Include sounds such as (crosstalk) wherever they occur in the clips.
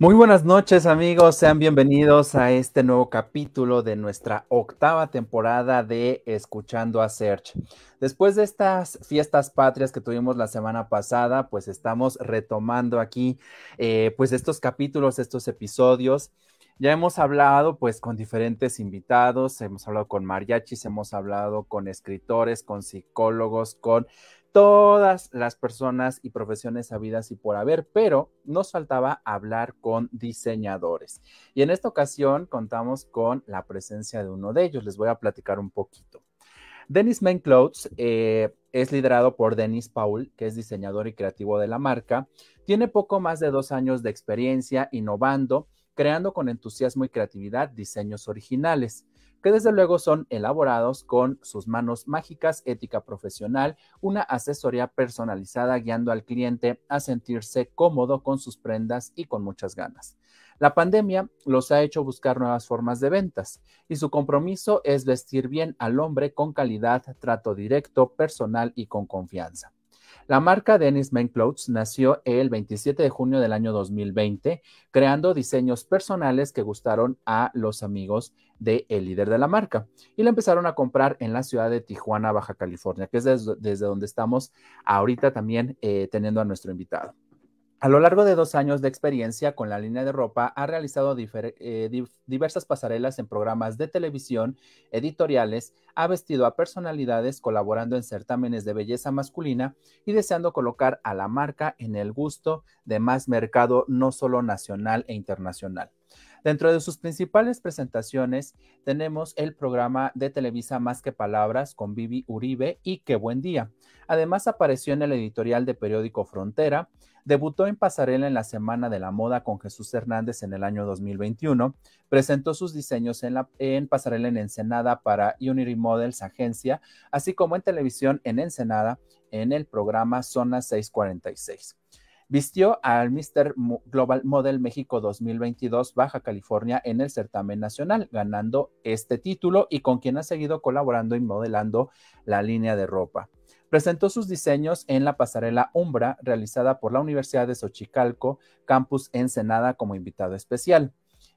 Muy buenas noches amigos, sean bienvenidos a este nuevo capítulo de nuestra octava temporada de Escuchando a Search. Después de estas fiestas patrias que tuvimos la semana pasada, pues estamos retomando aquí eh, pues estos capítulos, estos episodios. Ya hemos hablado pues con diferentes invitados, hemos hablado con mariachis, hemos hablado con escritores, con psicólogos, con todas las personas y profesiones habidas y por haber, pero nos faltaba hablar con diseñadores. Y en esta ocasión contamos con la presencia de uno de ellos. Les voy a platicar un poquito. Dennis Main Clothes eh, es liderado por Dennis Paul, que es diseñador y creativo de la marca. Tiene poco más de dos años de experiencia innovando, creando con entusiasmo y creatividad diseños originales que desde luego son elaborados con sus manos mágicas, ética profesional, una asesoría personalizada guiando al cliente a sentirse cómodo con sus prendas y con muchas ganas. La pandemia los ha hecho buscar nuevas formas de ventas y su compromiso es vestir bien al hombre con calidad, trato directo, personal y con confianza. La marca Dennis Men Clothes nació el 27 de junio del año 2020, creando diseños personales que gustaron a los amigos del líder de la marca y la empezaron a comprar en la ciudad de Tijuana, Baja California, que es desde, donde estamos ahorita también eh, teniendo a nuestro invitado. A lo largo de dos años de experiencia con la línea de ropa, ha realizado eh, diversas pasarelas en programas de televisión, editoriales, ha vestido a personalidades colaborando en certámenes de belleza masculina y deseando colocar a la marca en el gusto de más mercado, no solo nacional e internacional. Dentro de sus principales presentaciones tenemos el programa de Televisa Más que Palabras con Vivi Uribe y Qué Buen Día. Además apareció en el editorial de periódico Frontera, debutó en pasarela en la Semana de la Moda con Jesús Hernández en el año 2021, presentó sus diseños en, la, en pasarela en Ensenada para Unity Models Agencia, así como en televisión en Ensenada en el programa Zona 646. Vistió al Mr. Global Model México 2022 Baja California en el certamen nacional, ganando este título y con quien ha seguido colaborando y modelando la línea de ropa. Presentó sus diseños en la pasarela Umbra, realizada por la Universidad de Xochicalco, Campus Ensenada, como invitado especial.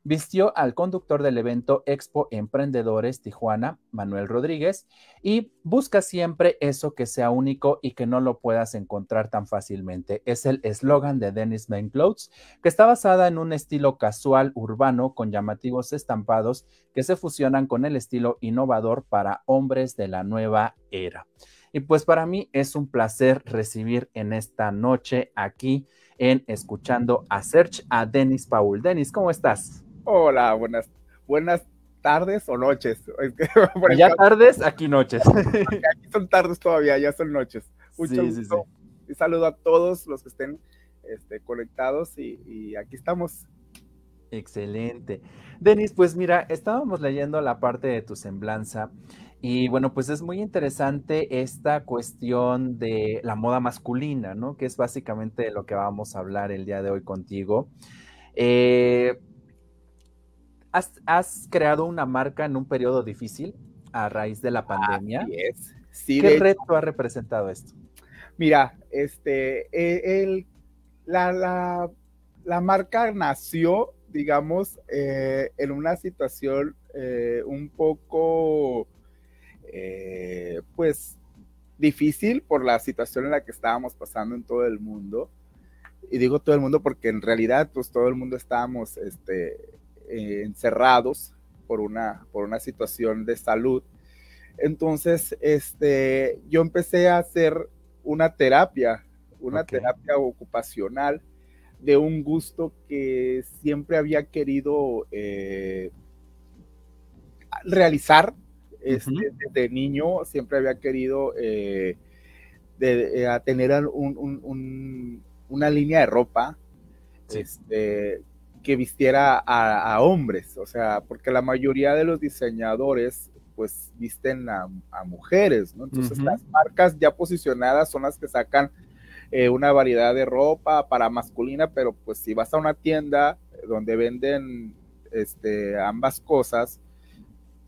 Vistió al conductor del evento Expo Emprendedores Tijuana, Manuel Rodríguez, y busca siempre eso que sea único y que no lo puedas encontrar tan fácilmente. Es el eslogan de Dennis Clothes, que está basada en un estilo casual urbano con llamativos estampados que se fusionan con el estilo innovador para hombres de la nueva era. Y pues para mí es un placer recibir en esta noche aquí en Escuchando a Search a Denis Paul. Denis, ¿cómo estás? Hola, buenas, buenas tardes o noches. (laughs) ya tardes, aquí noches. (laughs) Aquí son tardes todavía, ya son noches. Mucho gusto. Y saludo a todos los que estén este, conectados y, aquí estamos. Excelente. Denis, pues mira, estábamos leyendo la parte de tu semblanza y bueno, pues es muy interesante esta cuestión de la moda masculina, ¿no? Que es básicamente de lo que vamos a hablar el día de hoy contigo. Eh, has, creado una marca en un periodo difícil a raíz de la pandemia. ¿Qué reto ha representado esto? Mira, este, e, la, marca nació, digamos, eh, en una situación eh, un poco, eh, pues, difícil por la situación en la que estábamos pasando en todo el mundo. Y digo todo el mundo porque en realidad, pues, todo el mundo estábamos, este, eh, encerrados por una, por una situación de salud. Entonces, este, yo empecé a hacer una terapia, una terapia ocupacional de un gusto que siempre había querido eh, realizar este, desde niño, siempre había querido eh, tener una línea de ropa este, que vistiera a, hombres, o sea, porque la mayoría de los diseñadores pues visten a, mujeres, ¿no? Entonces las marcas ya posicionadas son las que sacan eh, una variedad de ropa para masculina, pero pues si vas a una tienda donde venden este, ambas cosas,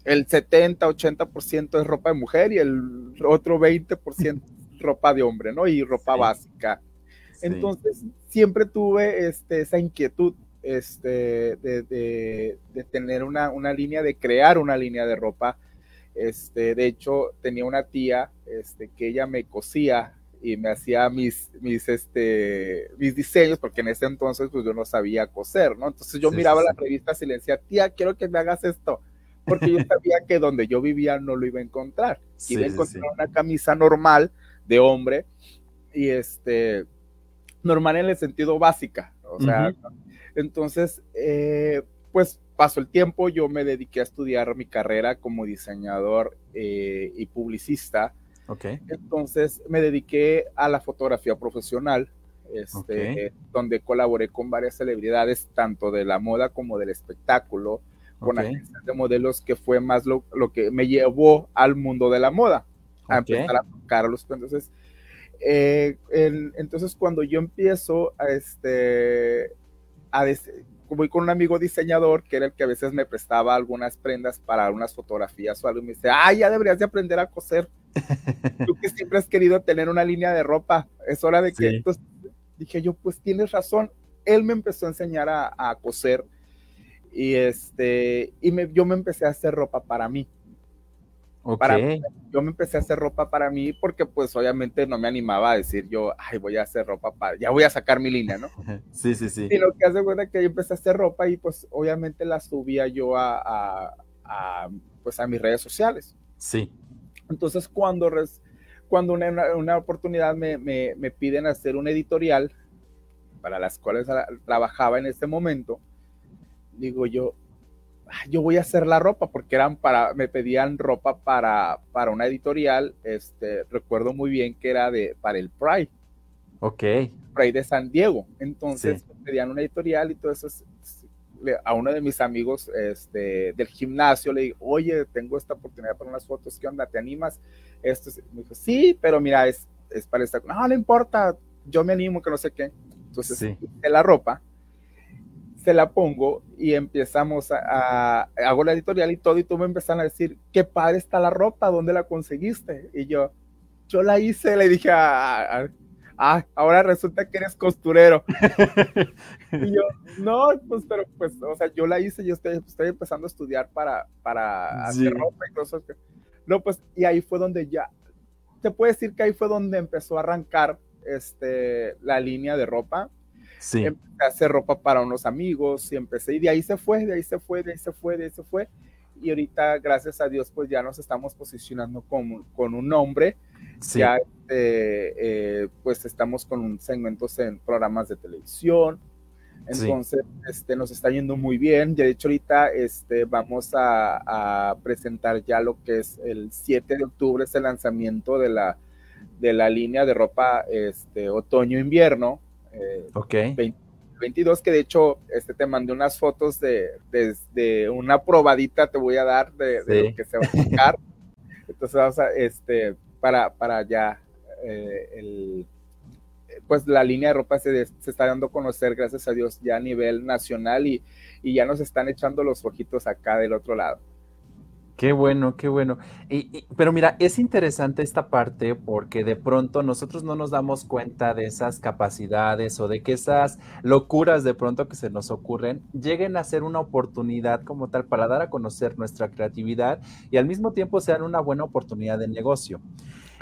el 70, 80% es ropa de mujer y el otro 20% (laughs) ropa de hombre, ¿no? Y ropa básica. Entonces, siempre tuve este, esa inquietud este, de, tener una, línea, de crear una línea de ropa. Este, de hecho, tenía una tía este, que ella me cosía y me hacía mis, mis, este, mis diseños, porque en ese entonces pues yo no sabía coser, ¿no? Entonces yo miraba la revista y le decía, tía, quiero que me hagas esto, porque yo (laughs) sabía que donde yo vivía no lo iba a encontrar. iba a encontrar una camisa normal de hombre y este, normal en el sentido básica, o sea, entonces, eh, pues pasó el tiempo, yo me dediqué a estudiar mi carrera como diseñador eh, y publicista. Okay. Entonces me dediqué a la fotografía profesional, este, donde colaboré con varias celebridades, tanto de la moda como del espectáculo, con agencias de modelos, que fue más lo, que me llevó al mundo de la moda, a empezar a tocar los entonces eh, entonces cuando yo empiezo a este a voy con un amigo diseñador que era el que a veces me prestaba algunas prendas para unas fotografías o algo y me dice, ah, ya deberías de aprender a coser. (laughs) Tú que siempre has querido tener una línea de ropa, es hora de que... Entonces dije yo, pues tienes razón. Él me empezó a enseñar a, coser y, este, y me, yo me empecé a hacer ropa para mí. Para yo me empecé a hacer ropa para mí porque pues obviamente no me animaba a decir yo, ay, voy a hacer ropa para, ya voy a sacar mi línea, ¿no? (laughs) sí, sí, sí. Y lo que hace cuenta que yo empecé a hacer ropa y pues obviamente la subía yo a, a, pues a mis redes sociales. Sí. Entonces cuando, cuando una, una oportunidad me, me, me, piden hacer un editorial para las cuales trabajaba en ese momento, digo yo, yo voy a hacer la ropa porque eran para, me pedían ropa para, para una editorial, este, recuerdo muy bien que era de, para el Pride. Ok. Pride de San Diego. Entonces me pedían una editorial y todo eso. A uno de mis amigos este, del gimnasio le digo, oye, tengo esta oportunidad para unas fotos, ¿qué onda? ¿Te animas? Esto me dijo, sí, pero mira, es, es para esta. No, no importa, yo me animo, que no sé qué. Entonces, de la ropa se la pongo y empezamos a, hago la editorial y todo y tú me empezaron a decir, qué padre está la ropa, ¿dónde la conseguiste? Y yo, yo la hice, le dije, ah, ahora resulta que eres costurero. (laughs) y yo, no, pues, pero pues, o sea, yo la hice, yo estoy, estoy empezando a estudiar para, para hacer ropa y cosas. No, pues, y ahí fue donde ya, te puedo decir que ahí fue donde empezó a arrancar este, la línea de ropa Sí. Empecé a hacer ropa para unos amigos y empecé, y de ahí se fue, de ahí se fue, de ahí se fue, de ahí se fue. Y ahorita, gracias a Dios, pues ya nos estamos posicionando con, con un nombre. Ya, este, eh, pues estamos con segmentos en programas de televisión. Entonces, este, nos está yendo muy bien. De hecho, ahorita este, vamos a, a, presentar ya lo que es el 7 de octubre, es el lanzamiento de la, de la línea de ropa este, otoño-invierno eh, ok. 22, que de hecho este, te mandé unas fotos de, de, una probadita, te voy a dar de, lo que se va a sacar. (laughs) Entonces vamos a, este, para, para ya, eh, el, pues la línea de ropa se, se, está dando a conocer, gracias a Dios, ya a nivel nacional y, y ya nos están echando los ojitos acá del otro lado. Qué bueno, qué bueno. Y, pero mira, es interesante esta parte porque de pronto nosotros no nos damos cuenta de esas capacidades o de que esas locuras de pronto que se nos ocurren lleguen a ser una oportunidad como tal para dar a conocer nuestra creatividad y al mismo tiempo sean una buena oportunidad de negocio.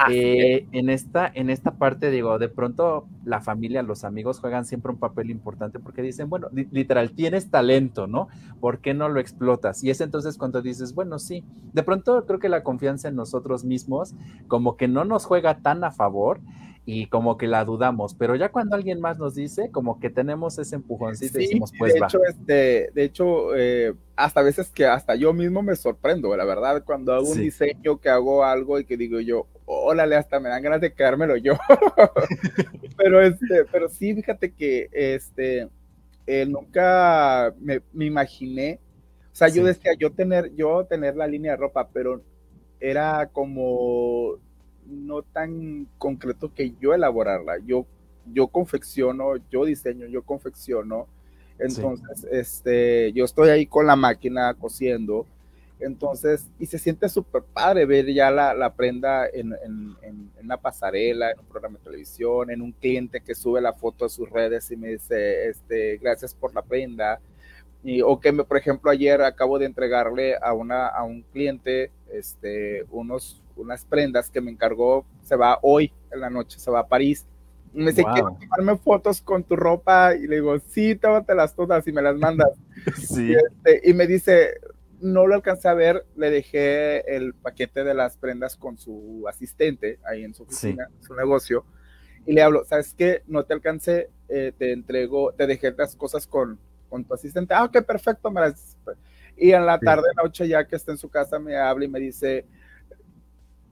Eh, en, esta, en esta parte, digo, de pronto la familia, los amigos juegan siempre un papel importante porque dicen, bueno, literal, tienes talento, ¿no? ¿Por qué no lo explotas? Y es entonces cuando dices, bueno, sí, de pronto creo que la confianza en nosotros mismos como que no nos juega tan a favor y como que la dudamos, pero ya cuando alguien más nos dice, como que tenemos ese empujoncito y decimos, pues de Hecho, este, de hecho, eh, hasta veces que hasta yo mismo me sorprendo, la verdad, cuando hago un diseño, que hago algo y que digo yo, órale, hasta me dan ganas de quedármelo yo. (laughs) pero, este, pero sí, fíjate que este, eh, nunca me, imaginé, o sea, yo decía, yo tener, yo tener la línea de ropa, pero era como no tan concreto que yo elaborarla. Yo yo confecciono, yo diseño, yo confecciono. Entonces, este, yo estoy ahí con la máquina cosiendo. Entonces, y se siente súper padre ver ya la, la prenda en, en, en, una pasarela, en un programa de televisión, en un cliente que sube la foto a sus redes y me dice, este, gracias por la prenda. Y, o que, me, por ejemplo, ayer acabo de entregarle a, una, a un cliente este, unos, unas prendas que me encargó, se va hoy en la noche, se va a París. Y me dice, quiero tomarme fotos con tu ropa. Y le digo, sí, las todas y me las mandas. (laughs) sí. y, este, y me dice, no lo alcancé a ver, le dejé el paquete de las prendas con su asistente ahí en su oficina, su negocio, y le hablo, ¿sabes qué? No te alcancé, eh, te entrego, te dejé las cosas con, con tu asistente. Ah, ok, perfecto, me las... Y en la tarde, noche, ya que está en su casa, me habla y me dice,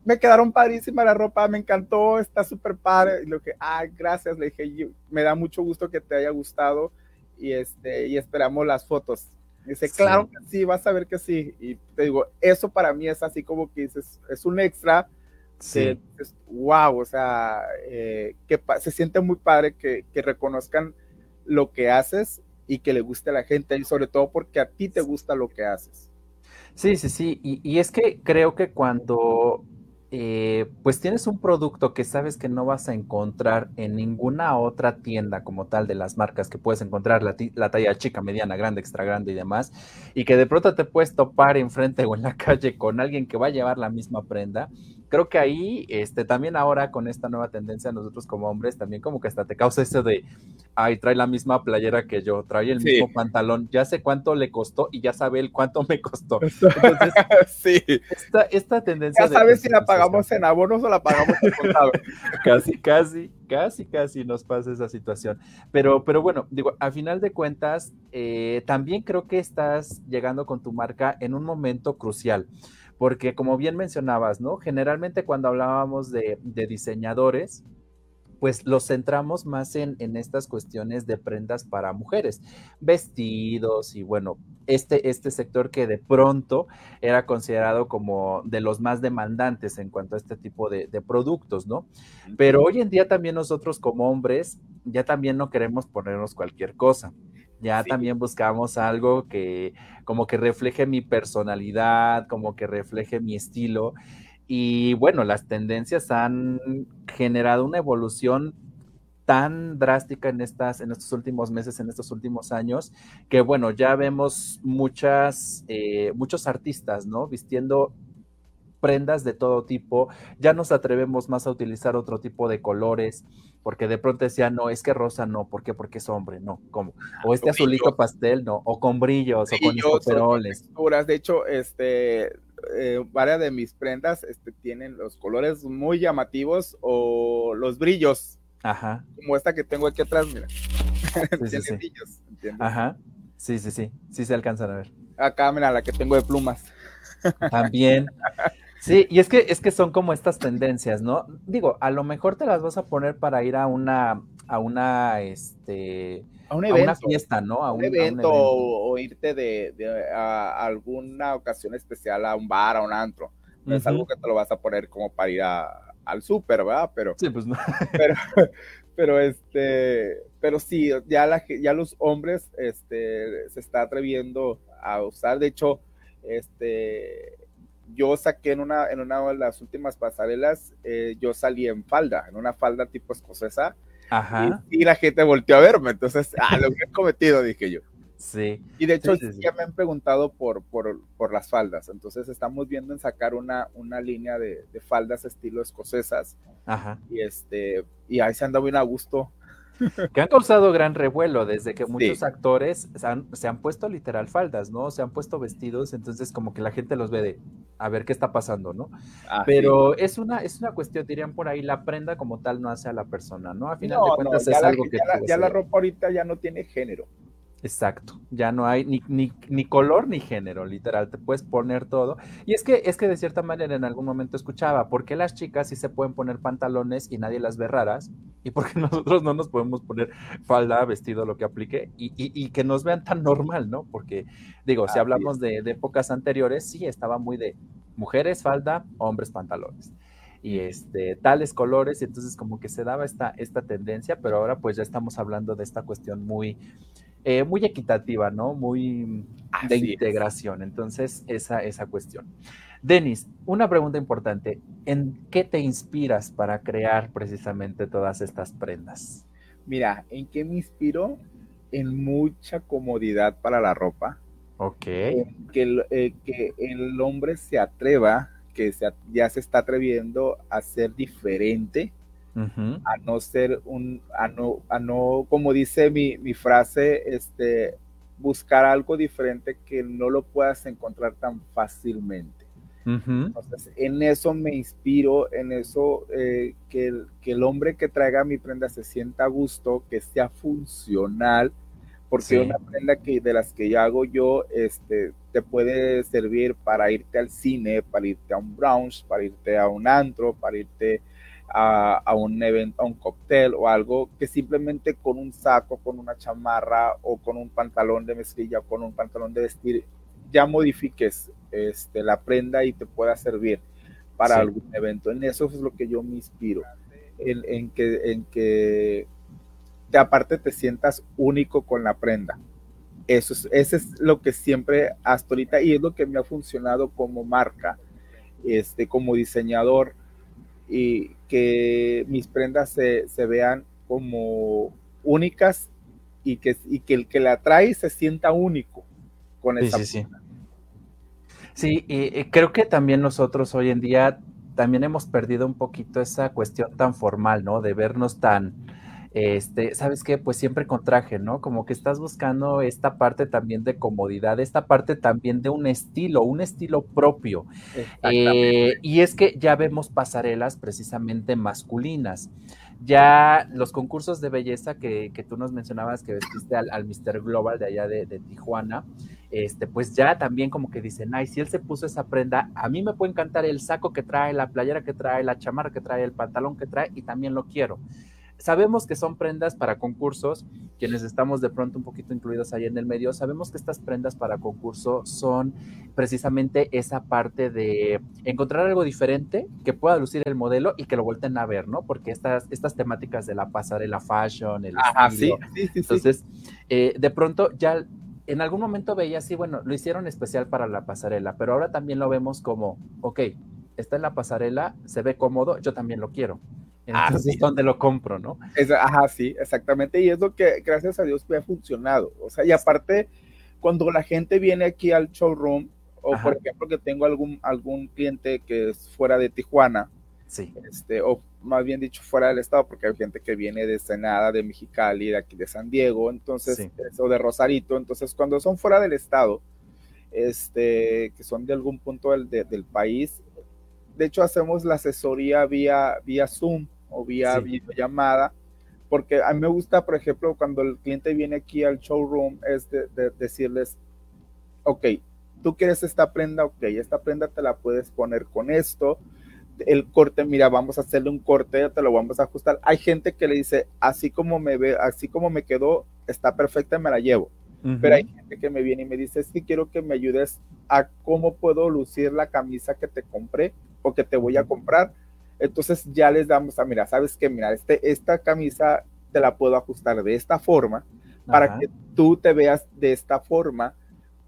me quedaron padrísimas la ropa, me encantó, está súper padre. Y lo que, ah, gracias, le dije, me da mucho gusto que te haya gustado y, este, y esperamos las fotos. Dice, claro que sí, vas a ver que sí. Y te digo, eso para mí es así como que dices, es un extra. Sí. wow, o sea, eh, que se siente muy padre que, que, reconozcan lo que haces y que le guste a la gente, y sobre todo porque a ti te gusta lo que haces. Sí, sí, sí. Y, y es que creo que cuando eh, pues tienes un producto que sabes que no vas a encontrar en ninguna otra tienda como tal de las marcas que puedes encontrar, la, la, talla chica, mediana, grande, extra grande y demás, y que de pronto te puedes topar enfrente o en la (laughs) calle con alguien que va a llevar la misma prenda, creo que ahí, este, también ahora con esta nueva tendencia, nosotros como hombres, también como que hasta te causa eso de, ay, trae la misma playera que yo, trae el mismo pantalón, ya sé cuánto le costó y ya sabe el cuánto me costó. Entonces, (laughs) sí. Esta, esta tendencia. Ya sabes si la pagamos en abonos o la pagamos en contado. (laughs) casi, casi, casi, casi nos pasa esa situación. Pero, pero bueno, digo, a final de cuentas, eh, también creo que estás llegando con tu marca en un momento crucial porque como bien mencionabas, ¿no? Generalmente cuando hablábamos de, diseñadores, pues los centramos más en, estas cuestiones de prendas para mujeres, vestidos y bueno, este, este sector que de pronto era considerado como de los más demandantes en cuanto a este tipo de, de productos, ¿no? Pero hoy en día también nosotros como hombres ya también no queremos ponernos cualquier cosa ya también buscamos algo que como que refleje mi personalidad, como que refleje mi estilo. Y bueno, las tendencias han generado una evolución tan drástica en, estas, en estos últimos meses, en estos últimos años, que bueno, ya vemos muchas, eh, muchos artistas, ¿no? Vistiendo prendas de todo tipo, ya nos atrevemos más a utilizar otro tipo de colores, porque de pronto decía, no, es que rosa no, ¿por qué? Porque es hombre, no, ¿cómo? O este azulito pastel, no, o con brillos, o con escoperoles. De hecho, este, eh, varias de mis prendas este, tienen los colores muy llamativos o los brillos. Ajá. Como esta que tengo aquí atrás, mira. (laughs) Sí, sí, brillos, Ajá. Sí, sí, sí, sí se alcanzan a ver. Acá, mira, la que tengo de plumas. También. (laughs) Sí, y es que, es que son como estas tendencias, ¿no? Digo, a lo mejor te las vas a poner para ir a una, a una, este, a, un evento, una fiesta, ¿no? A un, evento, O, irte de, a alguna ocasión especial a un bar, a un antro. No es algo que te lo vas a poner como para ir al súper, ¿verdad? Pero, sí, pues no. (laughs) pero, pero este, pero sí, ya, la, ya los hombres, este, se está atreviendo a usar, de hecho, este, yo saqué en una, en una de las últimas pasarelas, eh, yo salí en falda, en una falda tipo escocesa. Ajá. Y, la gente volteó a verme, entonces, (laughs) ah, lo que he cometido, dije yo. Sí. Y de hecho, ya me han preguntado por, por, por, las faldas, entonces estamos viendo en sacar una, una línea de, de faldas estilo escocesas. Ajá. Y, este, y ahí se anda bien a gusto (laughs) que han causado gran revuelo desde que muchos actores se han, puesto literal faldas, ¿no? Se han puesto vestidos, entonces como que la gente los ve de a ver qué está pasando, ¿no? Ah, Pero es una es una cuestión, dirían por ahí, la prenda como tal no hace a la persona, ¿no? A final de cuentas es algo que ya la ropa ahorita ya no tiene género. Exacto, ya no hay ni, ni, ni, color ni género, literal, te puedes poner todo. Y es que, es que de cierta manera en algún momento escuchaba, ¿por qué las chicas sí se pueden poner pantalones y nadie las ve raras? ¿Y por qué (laughs) nosotros no nos podemos poner falda, vestido, lo que aplique? Y, y, y que nos vean tan normal, ¿no? Porque, digo, si hablamos de, de, épocas anteriores, sí, estaba muy de mujeres falda, hombres pantalones. y este, tales colores, y entonces como que se daba esta, esta tendencia, pero ahora pues ya estamos hablando de esta cuestión muy, eh, muy equitativa, ¿no? Muy de integración, entonces esa, esa cuestión. Denis, una pregunta importante, ¿en qué te inspiras para crear precisamente todas estas prendas? Mira, ¿en qué me inspiro? En mucha comodidad para la ropa. Ok. que, el, eh, que el hombre se atreva que ya se está atreviendo a ser diferente, a no ser un, a no, a no como dice mi, mi, frase, este, buscar algo diferente que no lo puedas encontrar tan fácilmente. Entonces, en eso me inspiro, en eso eh, que, el, que el hombre que traiga mi prenda se sienta a gusto, que sea funcional, porque una prenda que de las que yo hago yo, este, te puede servir para irte al cine, para irte a un brunch, para irte a un antro, para irte a, un evento, a un cóctel o algo que simplemente con un saco, con una chamarra o con un pantalón de mezclilla o con un pantalón de vestir, ya modifiques este, la prenda y te pueda servir para algún evento. En eso es lo que yo me inspiro, en que, en que aparte te sientas único con la prenda. Eso es, ese es lo que siempre hasta ahorita y es lo que me ha funcionado como marca, este, como diseñador y que mis prendas se, vean como únicas y que, y que el que la trae se sienta único con esa sí, sí, sí. y creo que también nosotros hoy en día también hemos perdido un poquito esa cuestión tan formal, ¿no? De vernos tan, este, ¿sabes qué? Pues siempre con traje, ¿no? Como que estás buscando esta parte también de comodidad, esta parte también de un estilo, un estilo propio. Eh, y es que ya vemos pasarelas precisamente masculinas. Ya los concursos de belleza que, tú nos mencionabas que vestiste al, al Mr. Global de allá de, de, Tijuana, este, pues ya también como que dicen, ay, si él se puso esa prenda, a mí me puede encantar el saco que trae, la playera que trae, la chamarra que trae, el pantalón que trae y también lo quiero. Sabemos que son prendas para concursos, quienes estamos de pronto un poquito incluidos ahí en el medio, sabemos que estas prendas para concurso son precisamente esa parte de encontrar algo diferente que pueda lucir el modelo y que lo vuelten a ver, ¿no? Porque estas, estas temáticas de la pasarela fashion, el estilo, sí, sí, sí, entonces, eh, de pronto ya en algún momento veía así, bueno, lo hicieron especial para la pasarela, pero ahora también lo vemos como, ok, está en la pasarela, se ve cómodo, yo también lo quiero. Entonces, ¿dónde lo compro, no? ajá, sí, exactamente. Y es lo que, gracias a Dios, me ha funcionado. O sea, y aparte, cuando la gente viene aquí al showroom, o por ejemplo, que tengo algún, algún cliente que es fuera de Tijuana, sí. este, o más bien dicho, fuera del estado, porque hay gente que viene de Senada, de Mexicali, de aquí de San Diego, entonces, o de Rosarito. Entonces, cuando son fuera del estado, este, que son de algún punto del, del país, de hecho hacemos la asesoría vía, vía Zoom o vía videollamada, porque a mí me gusta, por ejemplo, cuando el cliente viene aquí al showroom, es de, decirles, ok, tú quieres esta prenda, ok, esta prenda te la puedes poner con esto, el corte, mira, vamos a hacerle un corte, te lo vamos a ajustar. Hay gente que le dice, así como me ve, así como me quedó, está perfecta, me la llevo. Pero hay gente que me viene y me dice, es que quiero que me ayudes a cómo puedo lucir la camisa que te compré o que te voy a comprar. Entonces ya les damos a, mira, sabes que, mira, este, esta camisa te la puedo ajustar de esta forma para que tú te veas de esta forma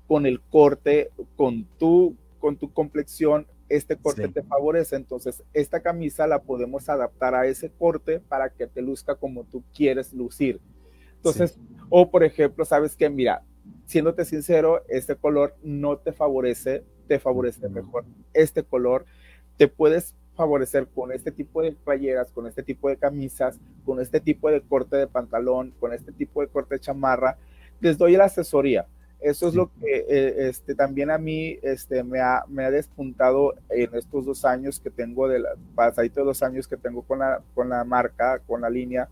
con el corte, con tu, con tu complexión, este corte te favorece. Entonces, esta camisa la podemos adaptar a ese corte para que te luzca como tú quieres lucir. Entonces, o por ejemplo, sabes que, mira, siéndote sincero, este color no te favorece, te favorece mejor este color. Te puedes favorecer con este tipo de playeras, con este tipo de camisas, con este tipo de corte de pantalón, con este tipo de corte de chamarra. Les doy la asesoría. Eso es lo que eh, este, también a mí este, me, ha, me ha despuntado en estos dos años que tengo, de la, pasadito dos años que tengo con la, con la marca, con la línea,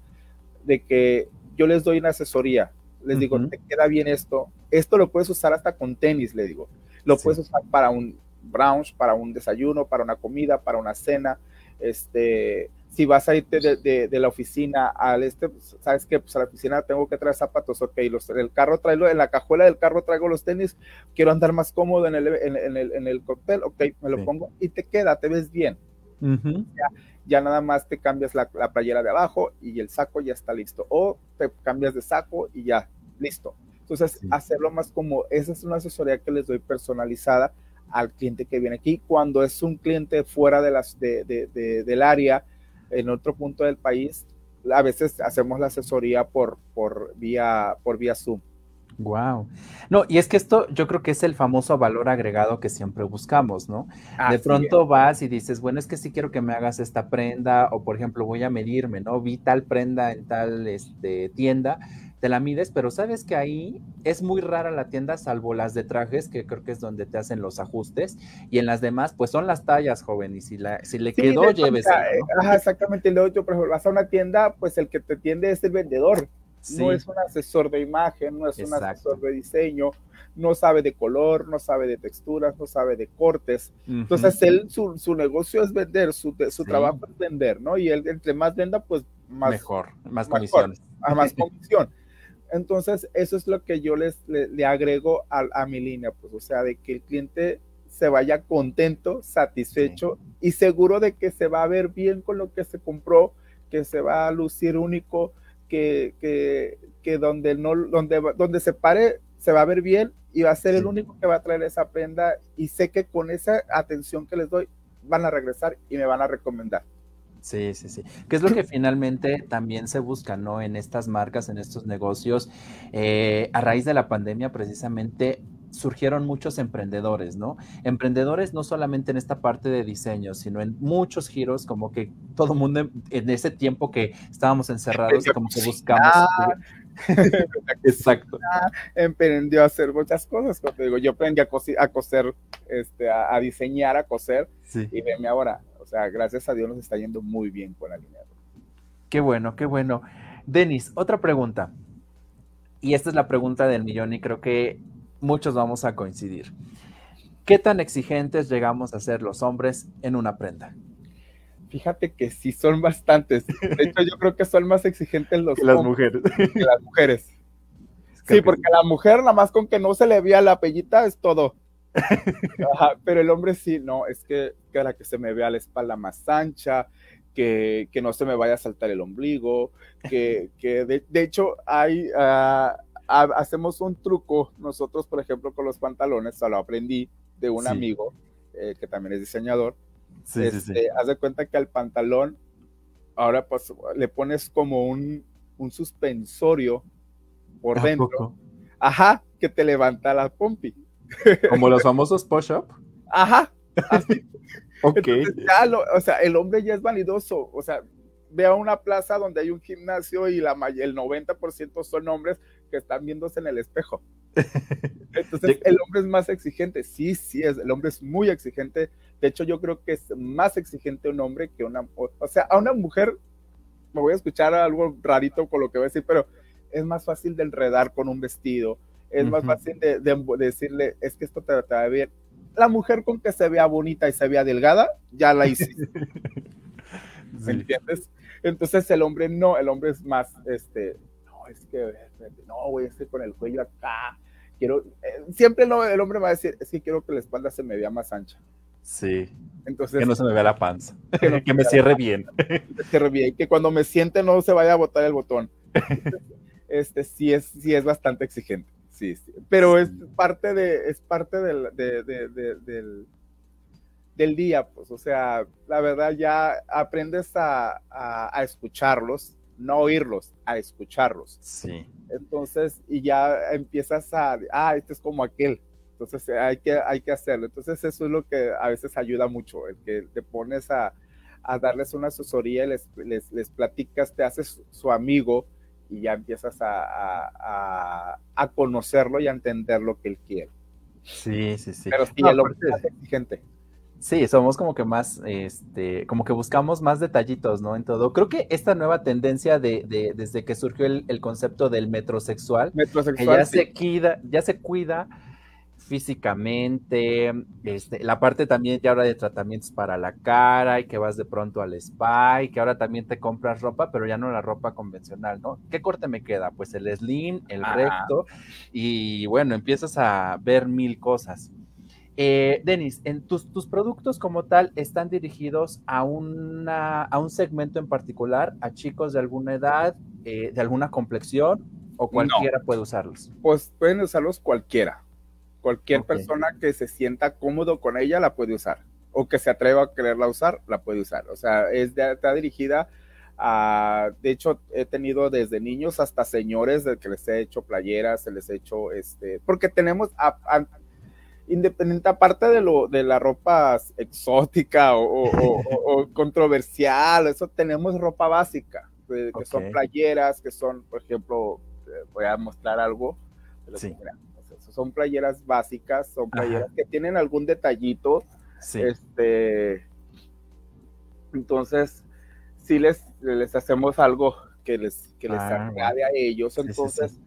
de que yo les doy una asesoría, les digo, te queda bien esto, esto lo puedes usar hasta con tenis, le digo, lo puedes usar para un brunch, para un desayuno, para una comida, para una cena, este, si vas a irte de, de, la oficina al este, pues, sabes que pues a la oficina tengo que traer zapatos, ok, los, el carro traigo, en la cajuela del carro traigo los tenis, quiero andar más cómodo en el, en, el, en el cóctel, ok, me lo pongo y te queda, te ves bien. Ya, nada más te cambias la, la, playera de abajo y el saco ya está listo. O te cambias de saco y ya, listo. Entonces, hacerlo más como, esa es una asesoría que les doy personalizada al cliente que viene aquí. Cuando es un cliente fuera de las, de, de, del área, en otro punto del país, a veces hacemos la asesoría por, por, vía, por vía Zoom. Wow. No, y es que esto yo creo que es el famoso valor agregado que siempre buscamos, ¿no? de pronto vas y dices, bueno, es que sí quiero que me hagas esta prenda, o por ejemplo, voy a medirme, ¿no? Vi tal prenda en tal este, tienda, te la mides, pero sabes que ahí es muy rara la tienda, salvo las de trajes, que creo que es donde te hacen los ajustes, y en las demás, pues son las tallas, joven, y si, la, si le quedó, llévese. Ajá, exactamente, y luego yo, por ejemplo, vas a una tienda, pues el que te atiende es el vendedor no es un asesor de imagen, no es un asesor de diseño, no sabe de color, no sabe de texturas, no sabe de cortes. Entonces, él, su, su, negocio es vender, su, su trabajo es vender, ¿no? Y él, entre más venda, pues más. Mejor, más comisiones. A más (laughs) comisión. Entonces, eso es lo que yo les, le, agrego a, a, mi línea, pues, o sea, de que el cliente se vaya contento, satisfecho y seguro de que se va a ver bien con lo que se compró, que se va a lucir único, que, que, donde, no, donde, donde se pare se va a ver bien y va a ser el único que va a traer esa prenda y sé que con esa atención que les doy van a regresar y me van a recomendar. Sí, sí, sí. Que es lo que finalmente también se busca, ¿no? En estas marcas, en estos negocios. Eh, a raíz de la pandemia, precisamente, surgieron muchos emprendedores, ¿no? Emprendedores no solamente en esta parte de diseño, sino en muchos giros, como que todo mundo en ese tiempo que estábamos encerrados, como que buscamos. (laughs) Exacto. Emprendió a hacer muchas cosas. Como te digo, yo aprendí a, coser, este, a, diseñar, a coser, y venme ahora. O sea, gracias a Dios nos está yendo muy bien con la línea. Qué bueno, qué bueno. Denis, otra pregunta. Y esta es la pregunta del millón y creo que muchos vamos a coincidir. ¿Qué tan exigentes llegamos a ser los hombres en una prenda? Fíjate que sí son bastantes. De hecho, yo creo que son más exigentes los que las mujeres. Que las mujeres. Sí, porque la mujer, nada más con que no se le vea la pellita, es todo. pero el hombre sí, no, es que para que se me vea la espalda más ancha, que, no se me vaya a saltar el ombligo, que, de, hecho hay, hacemos un truco nosotros, por ejemplo, con los pantalones, lo aprendí de un amigo eh, que también es diseñador. Sí, sí, sí. Este, haz de cuenta que al pantalón, ahora pues le pones como un, un suspensorio por dentro. Ajá, que te levanta la pompi. Como los famosos push-up. Ajá, así. (laughs) ok. o sea, el hombre ya es validoso. O sea, ve a una plaza donde hay un gimnasio y la, el 90% son hombres que están viéndose en el espejo. (laughs) Entonces, el hombre es más exigente. Sí, sí, es, el hombre es muy exigente. De hecho, yo creo que es más exigente un hombre que una O sea, a una mujer, me voy a escuchar algo rarito con lo que voy a decir, pero es más fácil de enredar con un vestido. Es más fácil de, decirle, es que esto te, va a ver. La mujer con que se vea bonita y se vea delgada, ya la hice. (laughs) ¿Me entiendes? Entonces el hombre no, el hombre es más, este, no, es que, no, voy a estar con el cuello acá. Quiero, eh, siempre el hombre va a decir, es que quiero que la espalda se me vea más ancha. Sí. Entonces, que no se me vea la panza. (laughs) Que, (laughs) me cierre bien. Que cierre bien. Que cuando me siente no se vaya a botar el botón. este sí es, sí es bastante exigente. Sí, sí. Pero es parte de, es parte del, del, del día, pues, o sea, la verdad ya aprendes a, escucharlos, no oírlos, a escucharlos. Sí. Entonces, y ya empiezas a, ah, este es como aquel, entonces hay que, hay que hacerlo. Entonces, eso es lo que a veces ayuda mucho, el que te pones a, darles una asesoría, les, les, platicas, te haces su amigo y ya empiezas a, conocerlo y a entender lo que él quiere. Sí, sí, sí. Pero sí, el hombre es exigente. Sí, somos como que más, este, como que buscamos más detallitos, ¿no? En todo. Creo que esta nueva tendencia de, de desde que surgió el, concepto del metrosexual, metrosexual ya se cuida, ya se cuida físicamente, este, la parte también ya ahora de tratamientos para la cara y que vas de pronto al spa y que ahora también te compras ropa, pero ya no la ropa convencional, ¿no? ¿Qué corte me queda? Pues el slim, el recto y bueno, empiezas a ver mil cosas. Eh, Denis, en tus, tus, productos como tal están dirigidos a, una, a un segmento en particular, a chicos de alguna edad, eh, de alguna complexión, o cualquiera puede usarlos. Pues pueden usarlos cualquiera. Cualquier persona que se sienta cómodo con ella la puede usar. O que se atreva a quererla usar, la puede usar. O sea, es de, está dirigida a. De hecho, he tenido desde niños hasta señores de que les he hecho playeras, se les he hecho este. Porque tenemos. A, independiente, aparte de lo de la ropa exótica o, (laughs) controversial, eso tenemos ropa básica, que son playeras, que son, por ejemplo, voy a mostrar algo. Sí. son playeras básicas, son playeras que tienen algún detallito. Este, entonces, si les, les hacemos algo que les, que les ah, agrade a ellos, entonces,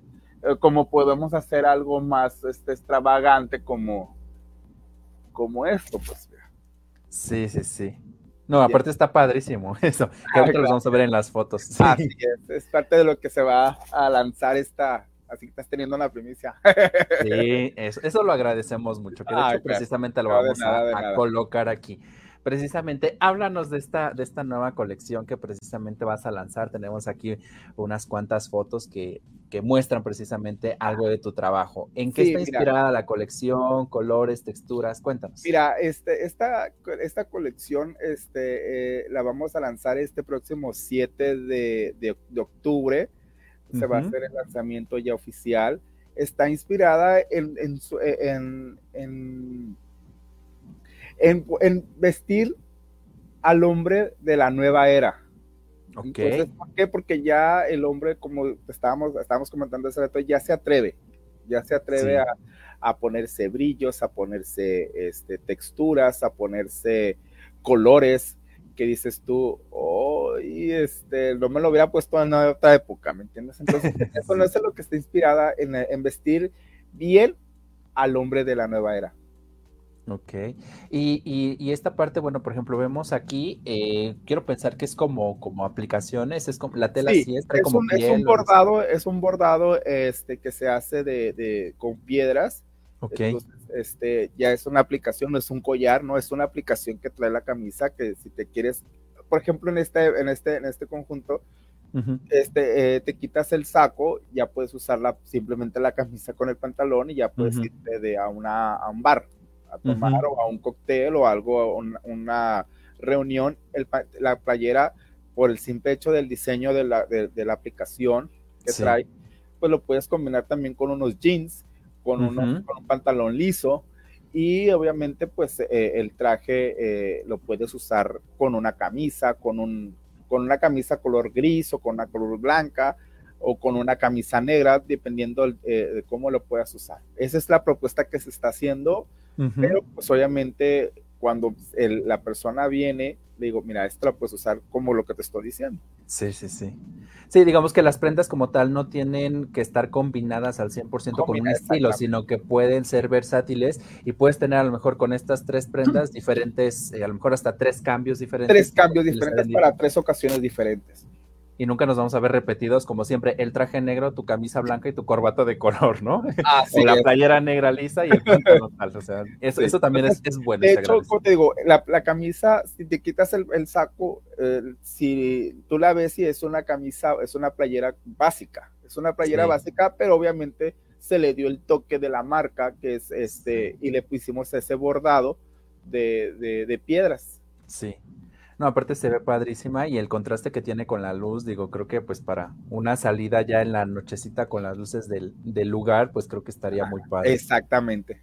eh, como podemos hacer algo más este, extravagante como, como esto, pues. Sí, sí, sí. No, aparte está padrísimo (laughs) eso, que ahorita lo vamos a ver en las fotos. Así es, es parte de lo que se va a lanzar esta, así que estás teniendo una primicia. Sí, eso, lo agradecemos mucho, que de hecho precisamente lo vamos a, colocar aquí. Precisamente, háblanos de esta, de esta nueva colección que precisamente vas a lanzar. Tenemos aquí unas cuantas fotos que, que muestran precisamente algo de tu trabajo. ¿En qué está inspirada la colección? ¿Colores, texturas? Cuéntanos. Mira, este, esta, esta colección este, eh, la vamos a lanzar este próximo 7 de, de octubre se va a hacer el lanzamiento ya oficial. Está inspirada en, en, en, en, vestir al hombre de la nueva era. Okay. ¿Por qué? Porque ya el hombre, como estábamos, estábamos comentando hace rato, ya se atreve, ya se atreve a, a, ponerse brillos, a ponerse este, texturas, a ponerse colores, que dices tú, oh, y este, no me lo hubiera puesto en otra época, ¿me entiendes? Entonces, (laughs) eso no es lo que está inspirada en, vestir bien al hombre de la nueva era. Ok. Y, y, esta parte, bueno, por ejemplo, vemos aquí, eh, quiero pensar que es como, como aplicaciones, es como la tela sí, es, como un, es un bordado, es un bordado este, que se hace de, de con piedras. Ok este, ya es una aplicación, no es un collar, no es una aplicación que trae la camisa, que si te quieres, por ejemplo, en este, en este, en este conjunto, este, eh, te quitas el saco, ya puedes usar simplemente la camisa con el pantalón y ya puedes irte de a, una, a un bar a tomar o a un cóctel o algo, una reunión, la playera, por el simple hecho del diseño de la, de, la aplicación que trae, pues lo puedes combinar también con unos jeans con, un pantalón liso y obviamente pues eh, el traje eh, lo puedes usar con una camisa, con, un, con una camisa color gris o con una color blanca o con una camisa negra, dependiendo eh, de cómo lo puedas usar. Esa es la propuesta que se está haciendo, pero pues obviamente cuando la persona viene, le digo, mira, esto lo puedes usar como lo que te estoy diciendo. Sí, sí, sí. Sí, digamos que las prendas como tal no tienen que estar combinadas al 100% con un estilo, sino que pueden ser versátiles y puedes tener a lo mejor con estas tres prendas (clears throat) diferentes, eh, a lo mejor hasta tres cambios diferentes. Tres cambios diferentes para tres ocasiones diferentes y nunca nos vamos a ver repetidos, como siempre, el traje negro, tu camisa blanca y tu corbata de color, ¿no? Ah, (laughs) o la playera negra lisa y el pantalón tal, o sea, eso, eso también es, es, bueno. De hecho, como te digo, la, la, camisa, si te quitas el, el saco, eh, si tú la ves y es una camisa, es una playera básica, es una playera básica, pero obviamente se le dio el toque de la marca, que es este, y le pusimos ese bordado de, de, de piedras. Sí. No, aparte se ve padrísima y el contraste que tiene con la luz, digo, creo que pues para una salida ya en la nochecita con las luces del, lugar, pues creo que estaría muy padre. Exactamente.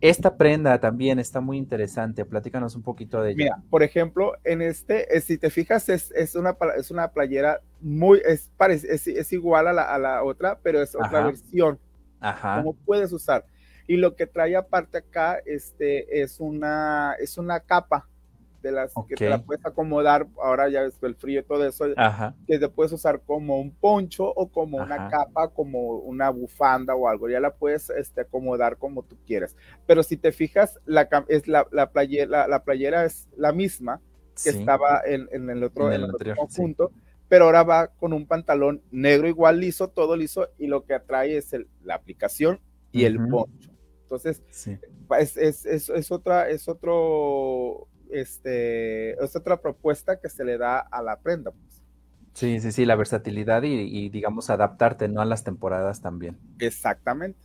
Esta prenda también está muy interesante, platícanos un poquito de ella. Mira, por ejemplo, en este, eh, si te fijas, es, una, es una playera muy, es, es, es igual a la, a la, otra, pero es otra versión. Ajá. ¿Cómo puedes usar? Y lo que trae aparte acá, este, es una, es una capa las que te la puedes acomodar, ahora ya ves el frío y todo eso, que te puedes usar como un poncho o como una capa, como una bufanda o algo, ya la puedes este, acomodar como tú quieras. Pero si te fijas, la, es la, la, playera, la, playera es la misma que estaba en, en, el otro, en el otro conjunto. Pero ahora va con un pantalón negro igual liso, todo liso, y lo que atrae es el, la aplicación y el poncho. Entonces, es, es, es, es, otra, es otro, este, es otra propuesta que se le da a la prenda. Pues. Sí, sí, sí, la versatilidad y, y, digamos adaptarte, ¿no? A las temporadas también. Exactamente.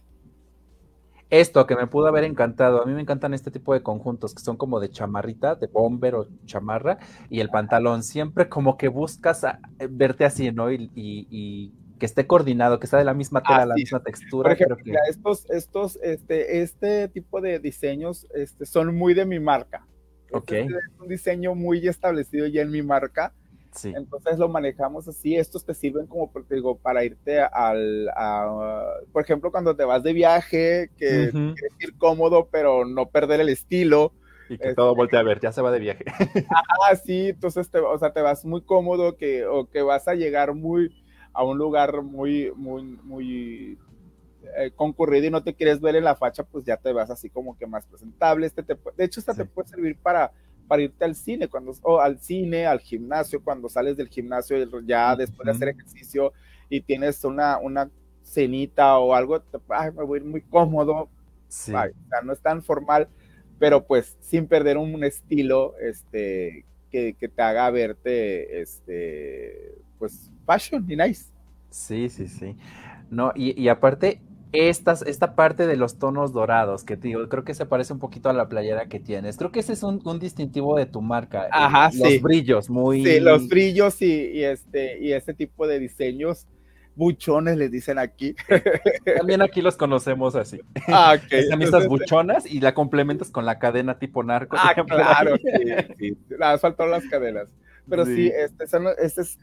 Esto que me pudo haber encantado, a mí me encantan este tipo de conjuntos que son como de chamarrita, de bomber o chamarra, y el pantalón, siempre como que buscas verte así, ¿no? Y, y, que esté coordinado, que sea de la misma tela, la misma textura. Por ejemplo, estos, estos, este, este tipo de diseños este, son muy de mi marca. Ok. Este es un diseño muy establecido ya en mi marca entonces lo manejamos así. Estos te sirven como, digo, para irte al, por ejemplo, cuando te vas de viaje, que quieres ir cómodo, pero no perder el estilo. Y que todo voltea a ver, ya se va de viaje. (laughs) Ah, sí, entonces te, o sea, te vas muy cómodo, que, o que vas a llegar muy a un lugar muy, muy, muy eh, concurrido y no te quieres ver en la facha, pues ya te vas así como que más presentable. Este te, de hecho, esta te puede servir para para irte al cine, cuando, o al cine, al gimnasio, cuando sales del gimnasio ya después de hacer ejercicio y tienes una, una cenita o algo, me voy a ir muy cómodo, sí. o sea, no es tan formal, pero pues sin perder un estilo este, que, que, te haga verte, este, pues, fashion y nice. Sí, sí, sí. No, y, y aparte, esta parte de los tonos dorados, que te digo, creo que se parece un poquito a la playera que tienes. Creo que ese es un, distintivo de tu marca. Ajá, los brillos, muy. Sí, los brillos y, este, y ese tipo de diseños. Buchones les dicen aquí. (laughs) También aquí los conocemos así. Ah, (laughs) estas buchonas y la complementas con la cadena tipo narco. Ah, (laughs) claro, sí, sí. faltaron las cadenas. Pero sí, este, este es,